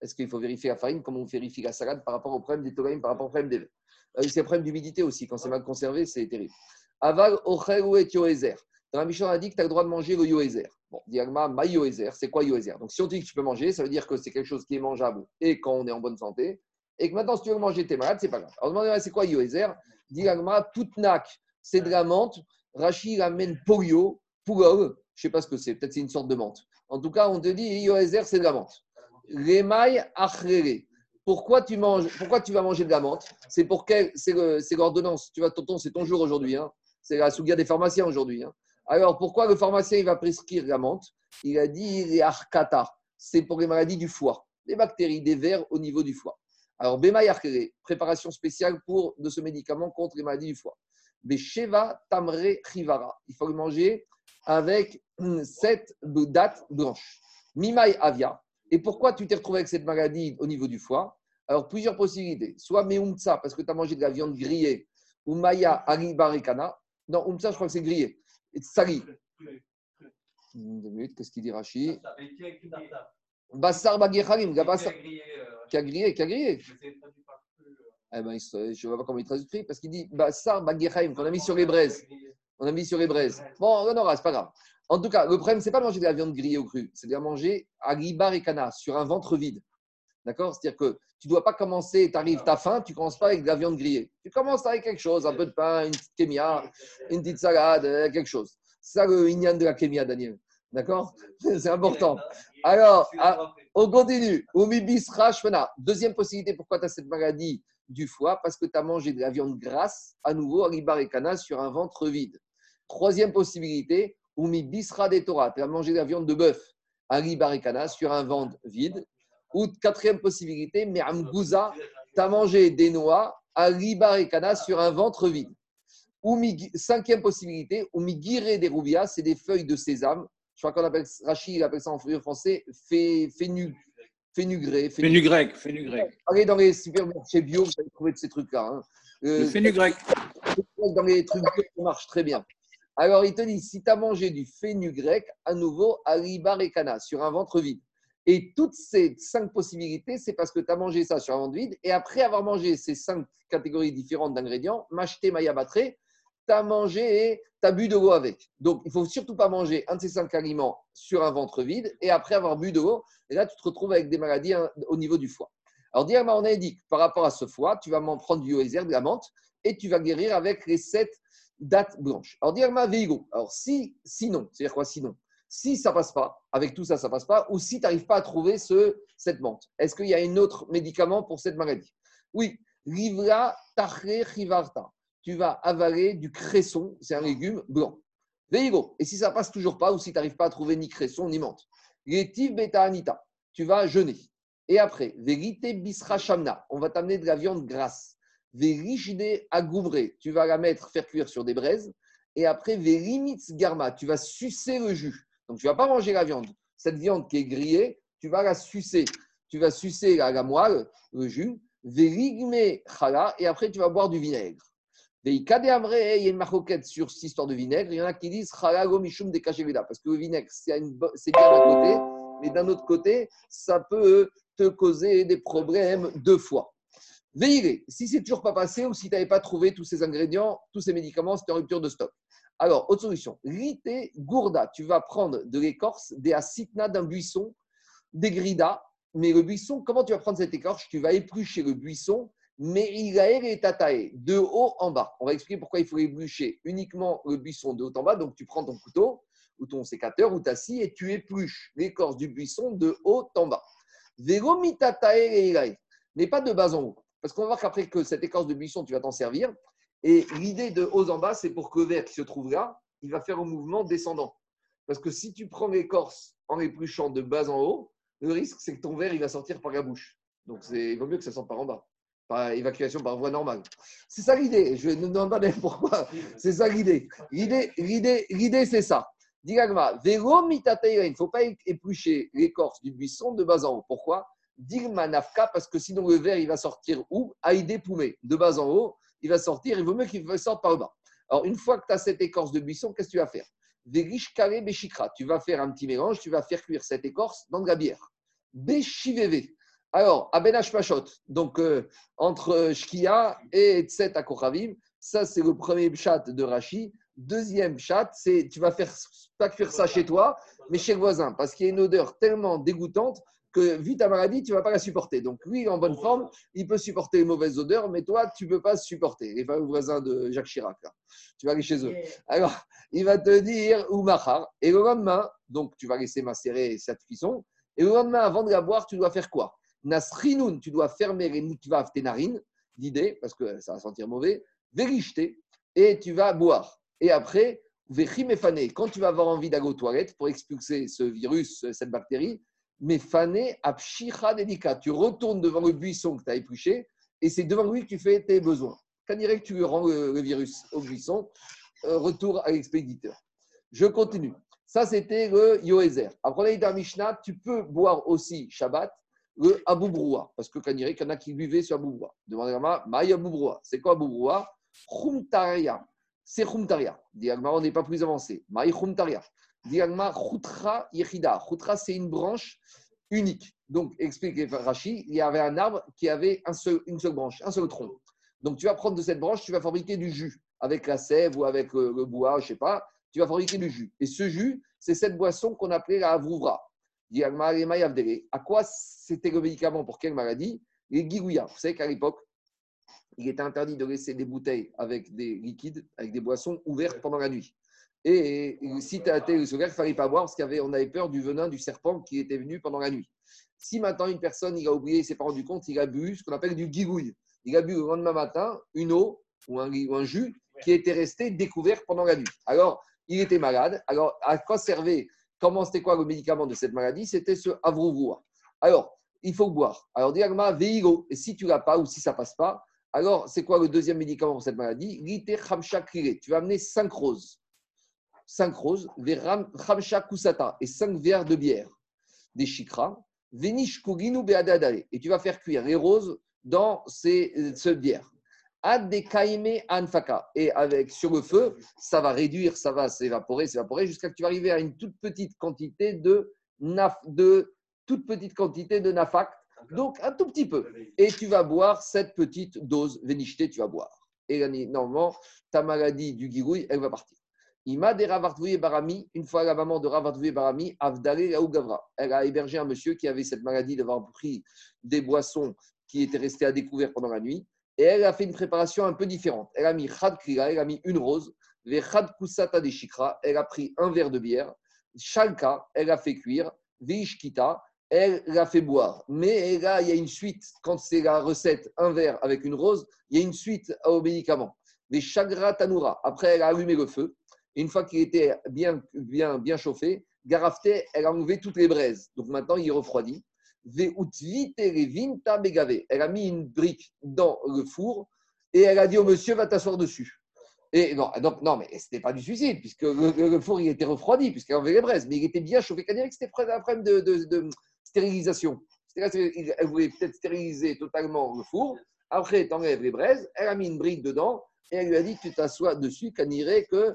Est-ce qu'il faut vérifier la farine? Comme on vérifie la salade par rapport au problème des togaïm, par rapport au problème des euh, C'est le problème d'humidité aussi. Quand c'est mal conservé, c'est terrible. Aval, Ocher et Yoézer. Dans la Mishnah, on a dit que tu as le droit de manger le yoézer. Bon, diagma, ma yoézer, c'est quoi yoézer Donc, si on dit que tu peux manger, ça veut dire que c'est quelque chose qui est mangeable et quand on est en bonne santé. Et que maintenant, si tu veux manger, tu es malade, c'est pas grave. Alors, demandez c'est quoi yoézer Diagma, toute nac, c'est de la menthe. Rachid amène polio, poulol, je sais pas ce que c'est, peut-être c'est une sorte de menthe. En tout cas, on te dit yoézer, c'est de la menthe. Remaï achrere. Pourquoi tu manges Pourquoi tu vas manger de la menthe? C'est pour quel C'est l'ordonnance. Tu vois, tonton, c'est ton jour aujourd'hui. Hein. C'est la souga des pharmaciens aujourd'hui. Hein. Alors, pourquoi le pharmacien il va prescrire la menthe? Il a dit les arcata, c'est pour les maladies du foie, les bactéries, des vers au niveau du foie. Alors, Bemayarkere, préparation spéciale pour, de ce médicament contre les maladies du foie. Besheva tamre chivara, il faut le manger avec cette dates blanches. Mimai avia. Et pourquoi tu t'es retrouvé avec cette maladie au niveau du foie? Alors, plusieurs possibilités. Soit meumtsa, parce que tu as mangé de la viande grillée, ou maya aribarekana. Non, umtsa, je crois que c'est grillé. Sali. Deux minutes, qu'est-ce qu'il dit Rachi? Bassar Bagéchalim, qui a grillé, qui a grillé. Eh ben, je ne vois pas comment il traduit, parce qu'il dit Bassar Bagéchalim, qu'on a mis sur les braises. On a mis sur les braises. Bon, non, non, c'est pas grave. En tout cas, le problème, c'est pas de manger de la viande grillée au cru, c'est de manger à ribar et cana, sur un ventre vide. D'accord? C'est-à-dire que tu ne dois pas commencer, tu arrives, tu as faim, tu ne commences pas avec de la viande grillée. Tu commences avec quelque chose, un peu de pain, une petite kémia, une petite salade, euh, quelque chose. C'est ça le ignan de la kémia, Daniel. D'accord? *laughs* C'est important. Alors, ah, on continue. Deuxième possibilité, pourquoi tu as cette maladie du foie? Parce que tu as mangé de la viande grasse, à nouveau, à cana sur un ventre vide. Troisième possibilité, bisra de Torah. Tu as mangé de la viande de bœuf, à cana sur un ventre vide. Ou quatrième possibilité, mais Amgouza, tu as mangé des noix à ribarikana sur un ventre vide. Ou cinquième possibilité, ou migiré des roubias, c'est des feuilles de sésame. Je crois qu'on appelle, Rachid appelle ça en français, fénu, fénugré. Fénugrec, fénugrec. Allez dans les supermarchés bio, vous allez trouver de ces trucs-là. Hein. Euh, fénugrec. Dans les trucs bio, ça marche très bien. Alors, il te dit, si tu as mangé du fénugrec, à nouveau, à ribarikana, sur un ventre vide. Et toutes ces cinq possibilités, c'est parce que tu as mangé ça sur un ventre vide. Et après avoir mangé ces cinq catégories différentes d'ingrédients, macheté, maya batré, tu as mangé et tu as bu de l'eau avec. Donc, il ne faut surtout pas manger un de ces cinq aliments sur un ventre vide et après avoir bu de l'eau. Et là, tu te retrouves avec des maladies hein, au niveau du foie. Alors, directement, on a dit que par rapport à ce foie, tu vas m'en prendre du yoézer, de la menthe, et tu vas guérir avec les sept dates blanches. Alors, directement, veigo. Alors, si, sinon, c'est-à-dire quoi sinon? Si ça passe pas, avec tout ça, ça passe pas, ou si tu n'arrives pas à trouver ce, cette menthe, est-ce qu'il y a un autre médicament pour cette maladie? Oui, livra tachre chivarta. Tu vas avaler du cresson, c'est un légume blanc. Veigo. Et si ça passe toujours pas, ou si tu n'arrives pas à trouver ni cresson ni menthe, Yetiv beta anita. Tu vas jeûner. Et après, vérité bisra shamna. On va t'amener de la viande grasse. Vérigide agouvré. Tu vas la mettre, faire cuire sur des braises. Et après, verimitz garma. Tu vas sucer le jus. Donc, tu ne vas pas manger la viande. Cette viande qui est grillée, tu vas la sucer. Tu vas sucer la, la moelle, le jus. Verigme chala. Et après, tu vas boire du vinaigre. Il y a une maroquette sur cette histoire de vinaigre. Il y en a qui disent mishum de parce que le vinaigre, c'est bien d'un côté, mais d'un autre côté, ça peut te causer des problèmes deux fois. Veillez, si c'est toujours pas passé ou si tu n'avais pas trouvé tous ces ingrédients, tous ces médicaments, c'était en rupture de stock. Alors, autre solution, rite gourda, tu vas prendre de l'écorce des acitna d'un buisson, des grida, mais le buisson, comment tu vas prendre cette écorce? Tu vas éplucher le buisson mais il est tatae, de haut en bas. On va expliquer pourquoi il faut éblucher uniquement le buisson de haut en bas. Donc, tu prends ton couteau ou ton sécateur ou ta scie et tu épluches l'écorce du buisson de haut en bas. Vélo mais pas de bas en haut. Parce qu'on va voir qu'après que cette écorce de buisson, tu vas t'en servir. Et l'idée de haut en bas, c'est pour que le verre qui se trouve là, il va faire un mouvement descendant. Parce que si tu prends l'écorce en épluchant de bas en haut, le risque, c'est que ton verre, il va sortir par la bouche. Donc, il vaut mieux que ça sorte par en bas par évacuation par voie normale. C'est ça l'idée. Je ne demande pas pourquoi. C'est ça l'idée. L'idée, c'est ça. Il ne faut pas éplucher l'écorce du buisson de bas en haut. Pourquoi? Digma nafka, parce que sinon le verre, il va sortir où? Aïdé poumé, de bas en haut, il va sortir, il vaut mieux qu'il sorte par le bas. Alors, une fois que tu as cette écorce de buisson, qu'est-ce que tu vas faire? Tu vas faire un petit mélange, tu vas faire cuire cette écorce dans de la bière. Béchiveve. Alors, Abenash Pashot, donc euh, entre Shkia et Tset à ça c'est le premier chat de Rashi. Deuxième chat, c'est tu vas faire pas cuire ça chez toi, mais chez le voisin, parce qu'il y a une odeur tellement dégoûtante que vu ta maladie, tu ne vas pas la supporter. Donc lui, en bonne forme, il peut supporter les mauvaises odeurs, mais toi, tu ne peux pas supporter. Les fameux voisins de Jacques Chirac, tu vas aller chez eux. Alors, il va te dire Oumachar, et le lendemain, donc tu vas laisser macérer cette cuisson, et le lendemain, avant de la boire, tu dois faire quoi? Nasrinoun, tu dois fermer les nikvav tes narines, l'idée, parce que ça va sentir mauvais, véricheter, et tu vas boire. Et après, quand tu vas avoir envie d'aller aux toilettes pour expulser ce virus, cette bactérie, mais fané apshicha délicat. Tu retournes devant le buisson que tu as épluché, et c'est devant lui que tu fais tes besoins. Quand que tu rends le, virus au buisson, euh, retour à l'expéditeur. Je continue. Ça, c'était le Yoézer. Après, dans Mishnah, tu peux boire aussi Shabbat le Aboubroua, parce que quand il y en a qui buvaient sur Aboubroua. Demandez-moi, Maï Aboubroua. C'est quoi Aboubroua Khumtaria. C'est Khumtaria. On n'est pas plus avancé. Maï Khumtaria. Diagma, Khutra Yechida. Khutra, c'est une branche unique. Donc, explique Rashi, il y avait un arbre qui avait un seul, une seule branche, un seul tronc. Donc, tu vas prendre de cette branche, tu vas fabriquer du jus avec la sève ou avec euh, le bois, je ne sais pas. Tu vas fabriquer du jus. Et ce jus, c'est cette boisson qu'on appelait la Avrouvra. À quoi c'était le médicament Pour quelle maladie? Les guigouillas. Vous savez qu'à l'époque, il était interdit de laisser des bouteilles avec des liquides, avec des boissons ouvertes pendant la nuit. Et si tu as été ouvert, il ne fallait pas boire parce qu'on avait peur du venin du serpent qui était venu pendant la nuit. Si maintenant une personne, il a oublié, il ne s'est pas rendu compte, il a bu ce qu'on appelle du guigouille. Il a bu le lendemain matin une eau ou un, jus qui était resté découvert pendant la nuit. Alors, il était malade. Alors, à quoi servait Comment c'était quoi le médicament de cette maladie? C'était ce avrouvoua. Alors, il faut boire. Alors, diagma veigo. Et si tu l'as pas ou si ça passe pas, alors c'est quoi le deuxième médicament pour cette maladie? Lite Tu vas amener 5 roses. 5 roses, khamsha kusata et 5 verres de bière, des chikras. Venish kuginu Et tu vas faire cuire les roses dans ces, euh, ce bière. anfaka. Et avec sur le feu, ça va réduire, ça va s'évaporer, s'évaporer, jusqu'à ce que tu vas arriver à une toute petite quantité de, naf, de toute petite quantité de nafak, donc un tout petit peu. Et tu vas boire cette petite dose vénicheté, tu vas boire. Et normalement, ta maladie du guigouille, elle va partir. Ima de Ravartvouye Barami, une fois la maman de Ravartvouye Barami, Avdale Gavra. Elle a hébergé un monsieur qui avait cette maladie d'avoir pris des boissons qui étaient restées à découvert pendant la nuit. Et elle a fait une préparation un peu différente. Elle a mis Khad Krila, elle a mis une rose, les Khad des Chikra, elle a pris un verre de bière, Shalka, elle a fait cuire. Vishkita, elle l'a fait boire. Mais là, il y a une suite. Quand c'est la recette, un verre avec une rose, il y a une suite au médicament. Des chagra tanura. Après, elle a allumé le feu. Une fois qu'il était bien, bien, bien chauffé, Garafte, elle a enlevé toutes les braises. Donc maintenant, il est refroidi. Elle a mis une brique dans le four et elle a dit au monsieur, va t'asseoir dessus. Et non, donc, non, mais ce n'était pas du suicide, puisque le, four il était refroidi, puisqu'elle avait les braises, mais il était bien chauffé. cest c'était un de, de, stérilisation. Elle voulait peut-être stériliser totalement le four. Après, tu enlèves les braises, elle a mis une brique dedans et elle lui a dit tu t'assois dessus, irait que.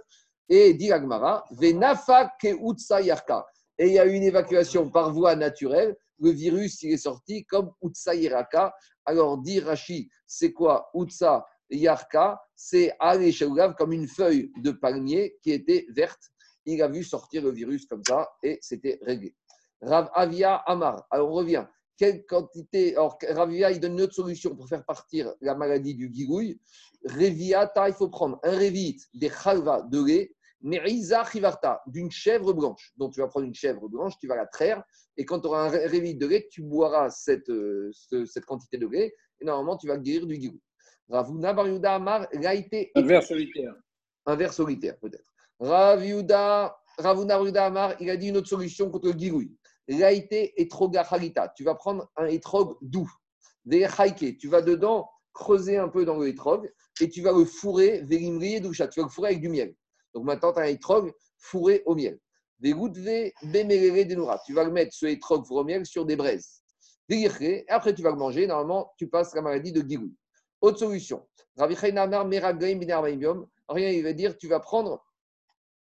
Et dit Agmara, Venafa ke yarka. Et il y a eu une évacuation par voie naturelle. Le virus, il est sorti comme Utsa Yarka. Alors, dit Rashi, c'est quoi Utsa Yarka? C'est Ali comme une feuille de palmier qui était verte. Il a vu sortir le virus comme ça et c'était réglé. Rav Avia Amar. Alors on revient. Quelle quantité Alors Ravia, il donne une autre solution pour faire partir la maladie du gigouille. Reviata, il faut prendre un revit des chalva de lait, d'une chèvre blanche. Donc tu vas prendre une chèvre blanche, tu vas la traire, et quand tu auras un revit de lait, tu boiras cette, euh, cette quantité de lait, et normalement tu vas guérir du gigouille. Ravuna Bariuda Amar, été. Un verre solitaire. Un verre solitaire, peut-être. Ravuna Bariuda Amar, il a dit une autre solution contre le. Laïté etroga Tu vas prendre un étrog doux. Des tu vas dedans creuser un peu dans le étrog et tu vas le fourrer, doucha. Tu vas le fourrer avec du miel. Donc maintenant, tu as un étrog fourré au miel. Des Tu vas le mettre, ce étrog fourré au miel, sur des braises. Et après, tu vas le manger. Normalement, tu passes la maladie de Gigou. Autre solution. Rien, il va dire, tu vas prendre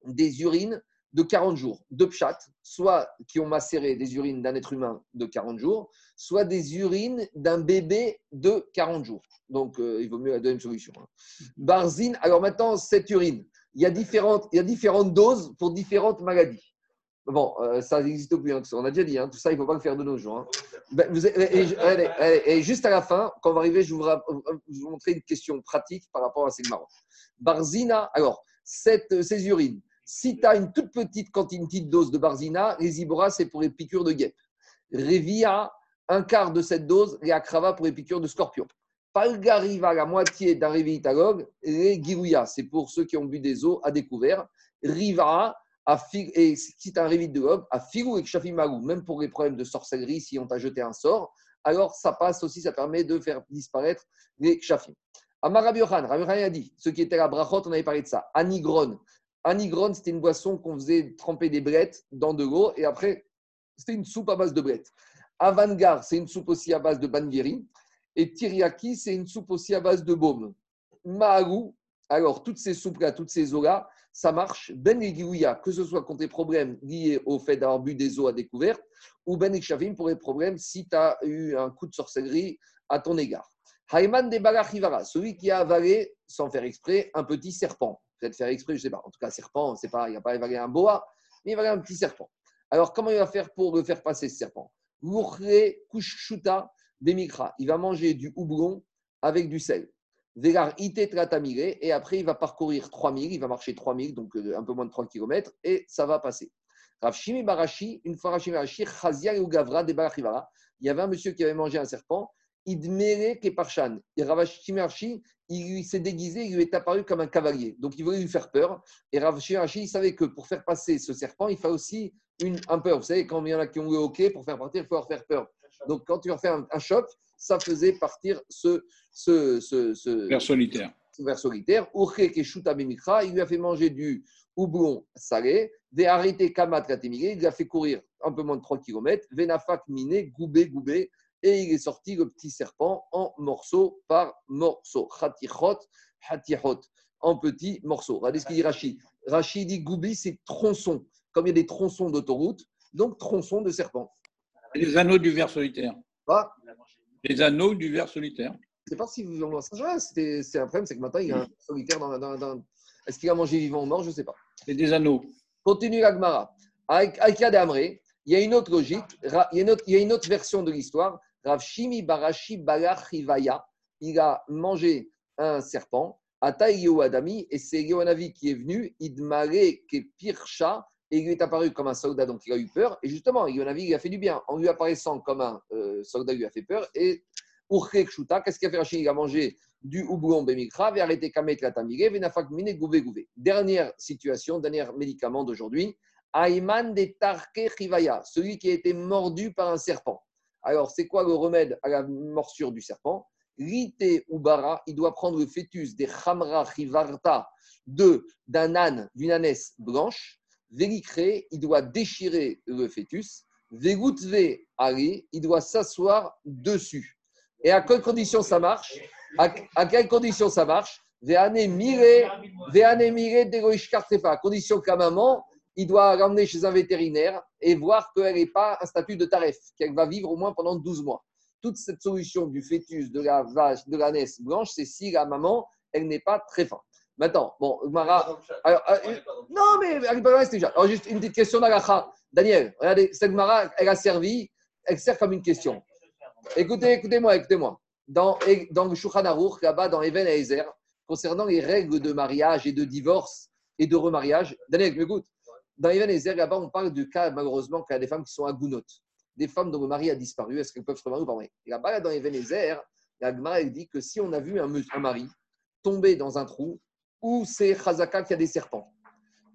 des urines de 40 jours, de pchat, soit qui ont macéré des urines d'un être humain de 40 jours, soit des urines d'un bébé de 40 jours. Donc, euh, il vaut mieux la deuxième solution. Hein. Barzine, alors maintenant, cette urine, il y, a différentes, doses pour différentes maladies. Bon, euh, ça n'existe plus, hein, on a déjà dit, hein, tout ça, il ne faut pas le faire de nos jours. Hein. Ben, et, juste à la fin, quand on va arriver, je vous, vous montrer une question pratique par rapport à ces marrons. Barzina, alors, cette, ces urines, si tu as une toute petite quantité de dose de barzina, les ibora, c'est pour les piqûres de guêpes. Revia, un quart de cette dose, les akrava pour les piqûres de scorpions. Palgariva, la moitié d'un révitalogue, les girouya, c'est pour ceux qui ont bu des eaux à découvert. Riva, et si tu as un révit de gobe, à filou et shafimaru, même pour les problèmes de sorcellerie, si on t'a jeté un sort, alors ça passe aussi, ça permet de faire disparaître les kshafim. Amar Rabbi a dit, ce qui était la brachot, on avait parlé de ça. Anigron, Anigron, c'était une boisson qu'on faisait tremper des brettes dans de l'eau et après, c'était une soupe à base de brettes. Avangar, c'est une soupe aussi à base de bangeri. Et Tiriaki, c'est une soupe aussi à base de baume. Maharu, alors toutes ces soupes-là, toutes ces eaux-là, ça marche. Ben que ce soit contre les problèmes liés au fait d'avoir bu des eaux à découvert, ou Ben pour les problèmes si tu as eu un coup de sorcellerie à ton égard. Hayman de Balachivara, celui qui a avalé, sans faire exprès, un petit serpent peut-être faire exprès, je ne sais pas. En tout cas, serpent, c'est pas, il n'a pas évalué un boa, mais il va un petit serpent. Alors, comment il va faire pour le faire passer ce serpent? Kushuta demikra. Il va manger du houblon avec du sel. Vegar ite et après il va parcourir 3000, il va marcher 3000, donc euh, un peu moins de 3 km, et ça va passer. Rafshimi Barashi, une fois Rafshimi Barashi, ou Gavra de il y avait un monsieur qui avait mangé un serpent, Idmere Keparshan. Et Rav il s'est déguisé, il lui est apparu comme un cavalier. Donc il voulait lui faire peur. Et Rav il savait que pour faire passer ce serpent, il faut aussi une, un peur. Vous savez, quand il y en a qui ont eu hockey, pour faire partir, il faut leur faire peur. Donc quand tu leur fais un, choc, ça faisait partir ce. ce, ce, ce vers solitaire. Vers solitaire. Il lui a fait manger du houblon salé. Des arrêtés kamat il lui a fait courir un peu moins de 3 km. Venafak miné, goubé, goubé et il est sorti le petit serpent en morceaux par morceaux. Hatichot, hatichot, en petits morceaux. Regardez ce qu'il dit Rachid. Rachid dit Goubi, c'est tronçon. Comme il y a des tronçons d'autoroute, donc tronçon de serpent. Les anneaux du ver solitaire. Quoi? Les anneaux du ver solitaire. Je ne sais pas si vous en savez. C'est un problème, c'est que maintenant, il y a un solitaire dans. dans, Est-ce qu'il a mangé vivant ou mort Je ne sais pas. C'est des anneaux. Continue l'Agmara. Avec Amré, il y a une autre logique, il y a une autre, il y a une autre version de l'histoire. Rav Shimi Barashi Balachivaya, il a mangé un serpent, Ata Adami, et c'est Yoanavi qui est venu, Idmare Kepirsha, il lui est apparu comme un soldat, donc il a eu peur. Et justement, il a a fait du bien. En lui apparaissant comme un euh, soldat, il lui a fait peur. Et Kshuta, qu'est-ce qu'il a fait Il a mangé du houblon et arrêté Kamet la Tamire, Venafak Mine Gouvé. Dernière situation, dernier médicament d'aujourd'hui. Aïman de Tarke Chivaya, celui qui a été mordu par un serpent. Alors, c'est quoi le remède à la morsure du serpent? Rite Ubara, il doit prendre le fœtus des Chamra Chivarta de d'un âne, d'une ânesse blanche. Vélicré, il doit déchirer le fœtus. Vegoutve Ali, il doit s'asseoir dessus. Et à quelle condition ça marche? À, quelle condition ça marche? Veane mire, à condition qu'à maman, il doit l'emmener chez un vétérinaire et voir qu'elle n'est pas un statut de taref, qu'elle va vivre au moins pendant 12 mois. Toute cette solution du fœtus, de la vache, de la naisse blanche, c'est si la maman, elle n'est pas très forte. Maintenant, bon, Mara. Alors, euh, non, mais déjà. Alors, juste une petite question d'Agacha. Daniel, regardez, cette Mara, elle a servi, elle sert comme une question. Écoutez, écoutez-moi, écoutez-moi. Dans, dans le Shulchan Aruch, là-bas, dans Even Ezer, concernant les règles de mariage et de divorce et de remariage, Daniel, écoute, dans Even Ezer, là-bas, on parle de cas, malheureusement, qu'il y a des femmes qui sont agounotes, des femmes dont le mari a disparu, est-ce qu'elles peuvent se remarier ou pas? Là-bas, dans Even Ezer, la Gemara, elle dit que si on a vu un, un mari tomber dans un trou, où c'est Chazaka qui a des serpents.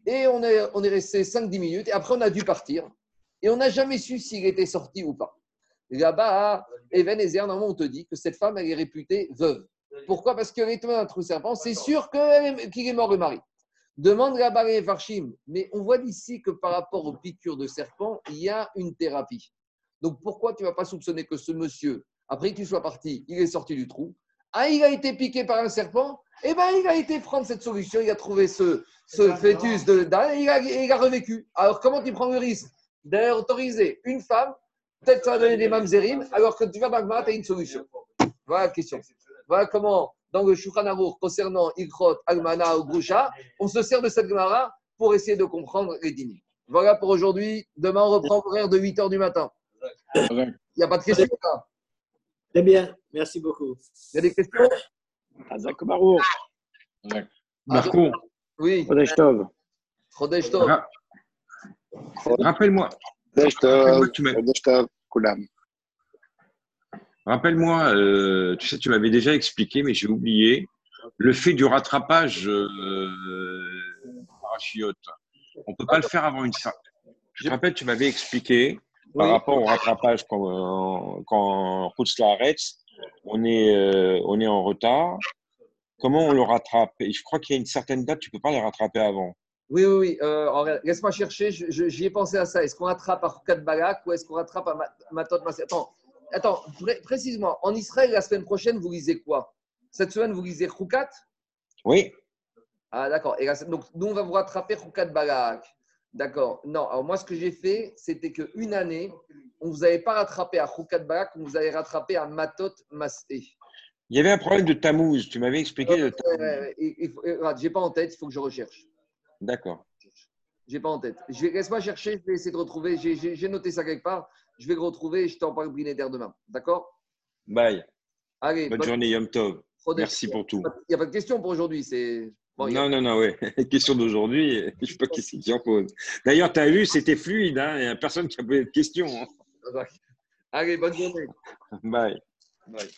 Et on est, on est resté 5-10 minutes, et après on a dû partir, et on n'a jamais su s'il était sorti ou pas. Là-bas, à Even normalement, on te dit que cette femme, elle est réputée veuve. Pourquoi? Parce qu'elle est tombée dans un trou serpent, c'est sûr qu'il est mort le mari. Demande là-bas les Farshim, mais on voit d'ici que par rapport aux piqûres de serpent, il y a une thérapie. Donc pourquoi tu ne vas pas soupçonner que ce monsieur, après qu'il soit parti, il est sorti du trou? Ah, il a été piqué par un serpent? Eh bien, il a été prendre cette solution, il a trouvé ce, ce fœtus de et il a, il a revécu. Alors comment tu prends le risque d'autoriser une femme Peut-être ça va donner des mamzerim, alors que tu vas Bagmara, tu as une solution. Voilà la question. Voilà comment, dans le Shulchan concernant Ilkhot, Almana ou Grusha, on se sert de cette Gemara pour essayer de comprendre les dîners. Voilà pour aujourd'hui. Demain, on reprend l'horaire de 8 h du matin. Il n'y a pas de questions Très bien, merci beaucoup. Il y a des questions? Azak Barour. Marco. Oui. Chodesh Tov. Chodesh Tov. Rappelle-moi, Rappelle-moi, euh, tu sais, tu m'avais déjà expliqué, mais j'ai oublié, le fait du rattrapage euh, parachiote. On ne peut pas le faire avant une certaine. Je te rappelle, tu m'avais expliqué par rapport au rattrapage quand, quand arrête, on est, euh, on est en retard. Comment on le rattrape? Et je crois qu'il y a une certaine date, tu ne peux pas les rattraper avant. Oui, oui, oui. Euh, laisse-moi chercher. J'y ai pensé à ça. Est-ce qu'on rattrape à Rukat Balak ou est-ce qu'on rattrape à Matot Masé Attends, attends précisément. En Israël, la semaine prochaine, vous lisez quoi? Cette semaine, vous lisez Rukat Oui. Ah, d'accord. Donc, nous, on va vous rattraper Rukat Balak. D'accord. Non, alors moi, ce que j'ai fait, c'était qu'une année, on ne vous avait pas rattrapé à Balak, on vous avait rattrapé à Matot Masé. Il y avait un problème de Tammuz. Tu m'avais expliqué. Je n'ai pas en tête, il faut que je recherche. D'accord. J'ai pas en tête. Je vais, laisse-moi chercher, je vais essayer de retrouver. J'ai, noté ça quelque part. Je vais le retrouver et je t'en parle d'air demain. D'accord? Bye. Allez, bonne, journée, Yom Tov. Merci pour tout. Il n'y a pas de question pour aujourd'hui. C'est... non, non, non, oui. *laughs* question d'aujourd'hui, je ne sais pas qui c'est qui en pose. D'ailleurs, tu as vu, c'était fluide. Hein. Il n'y a personne qui a posé de questions. Hein. Allez, bonne journée. Bye. Bye.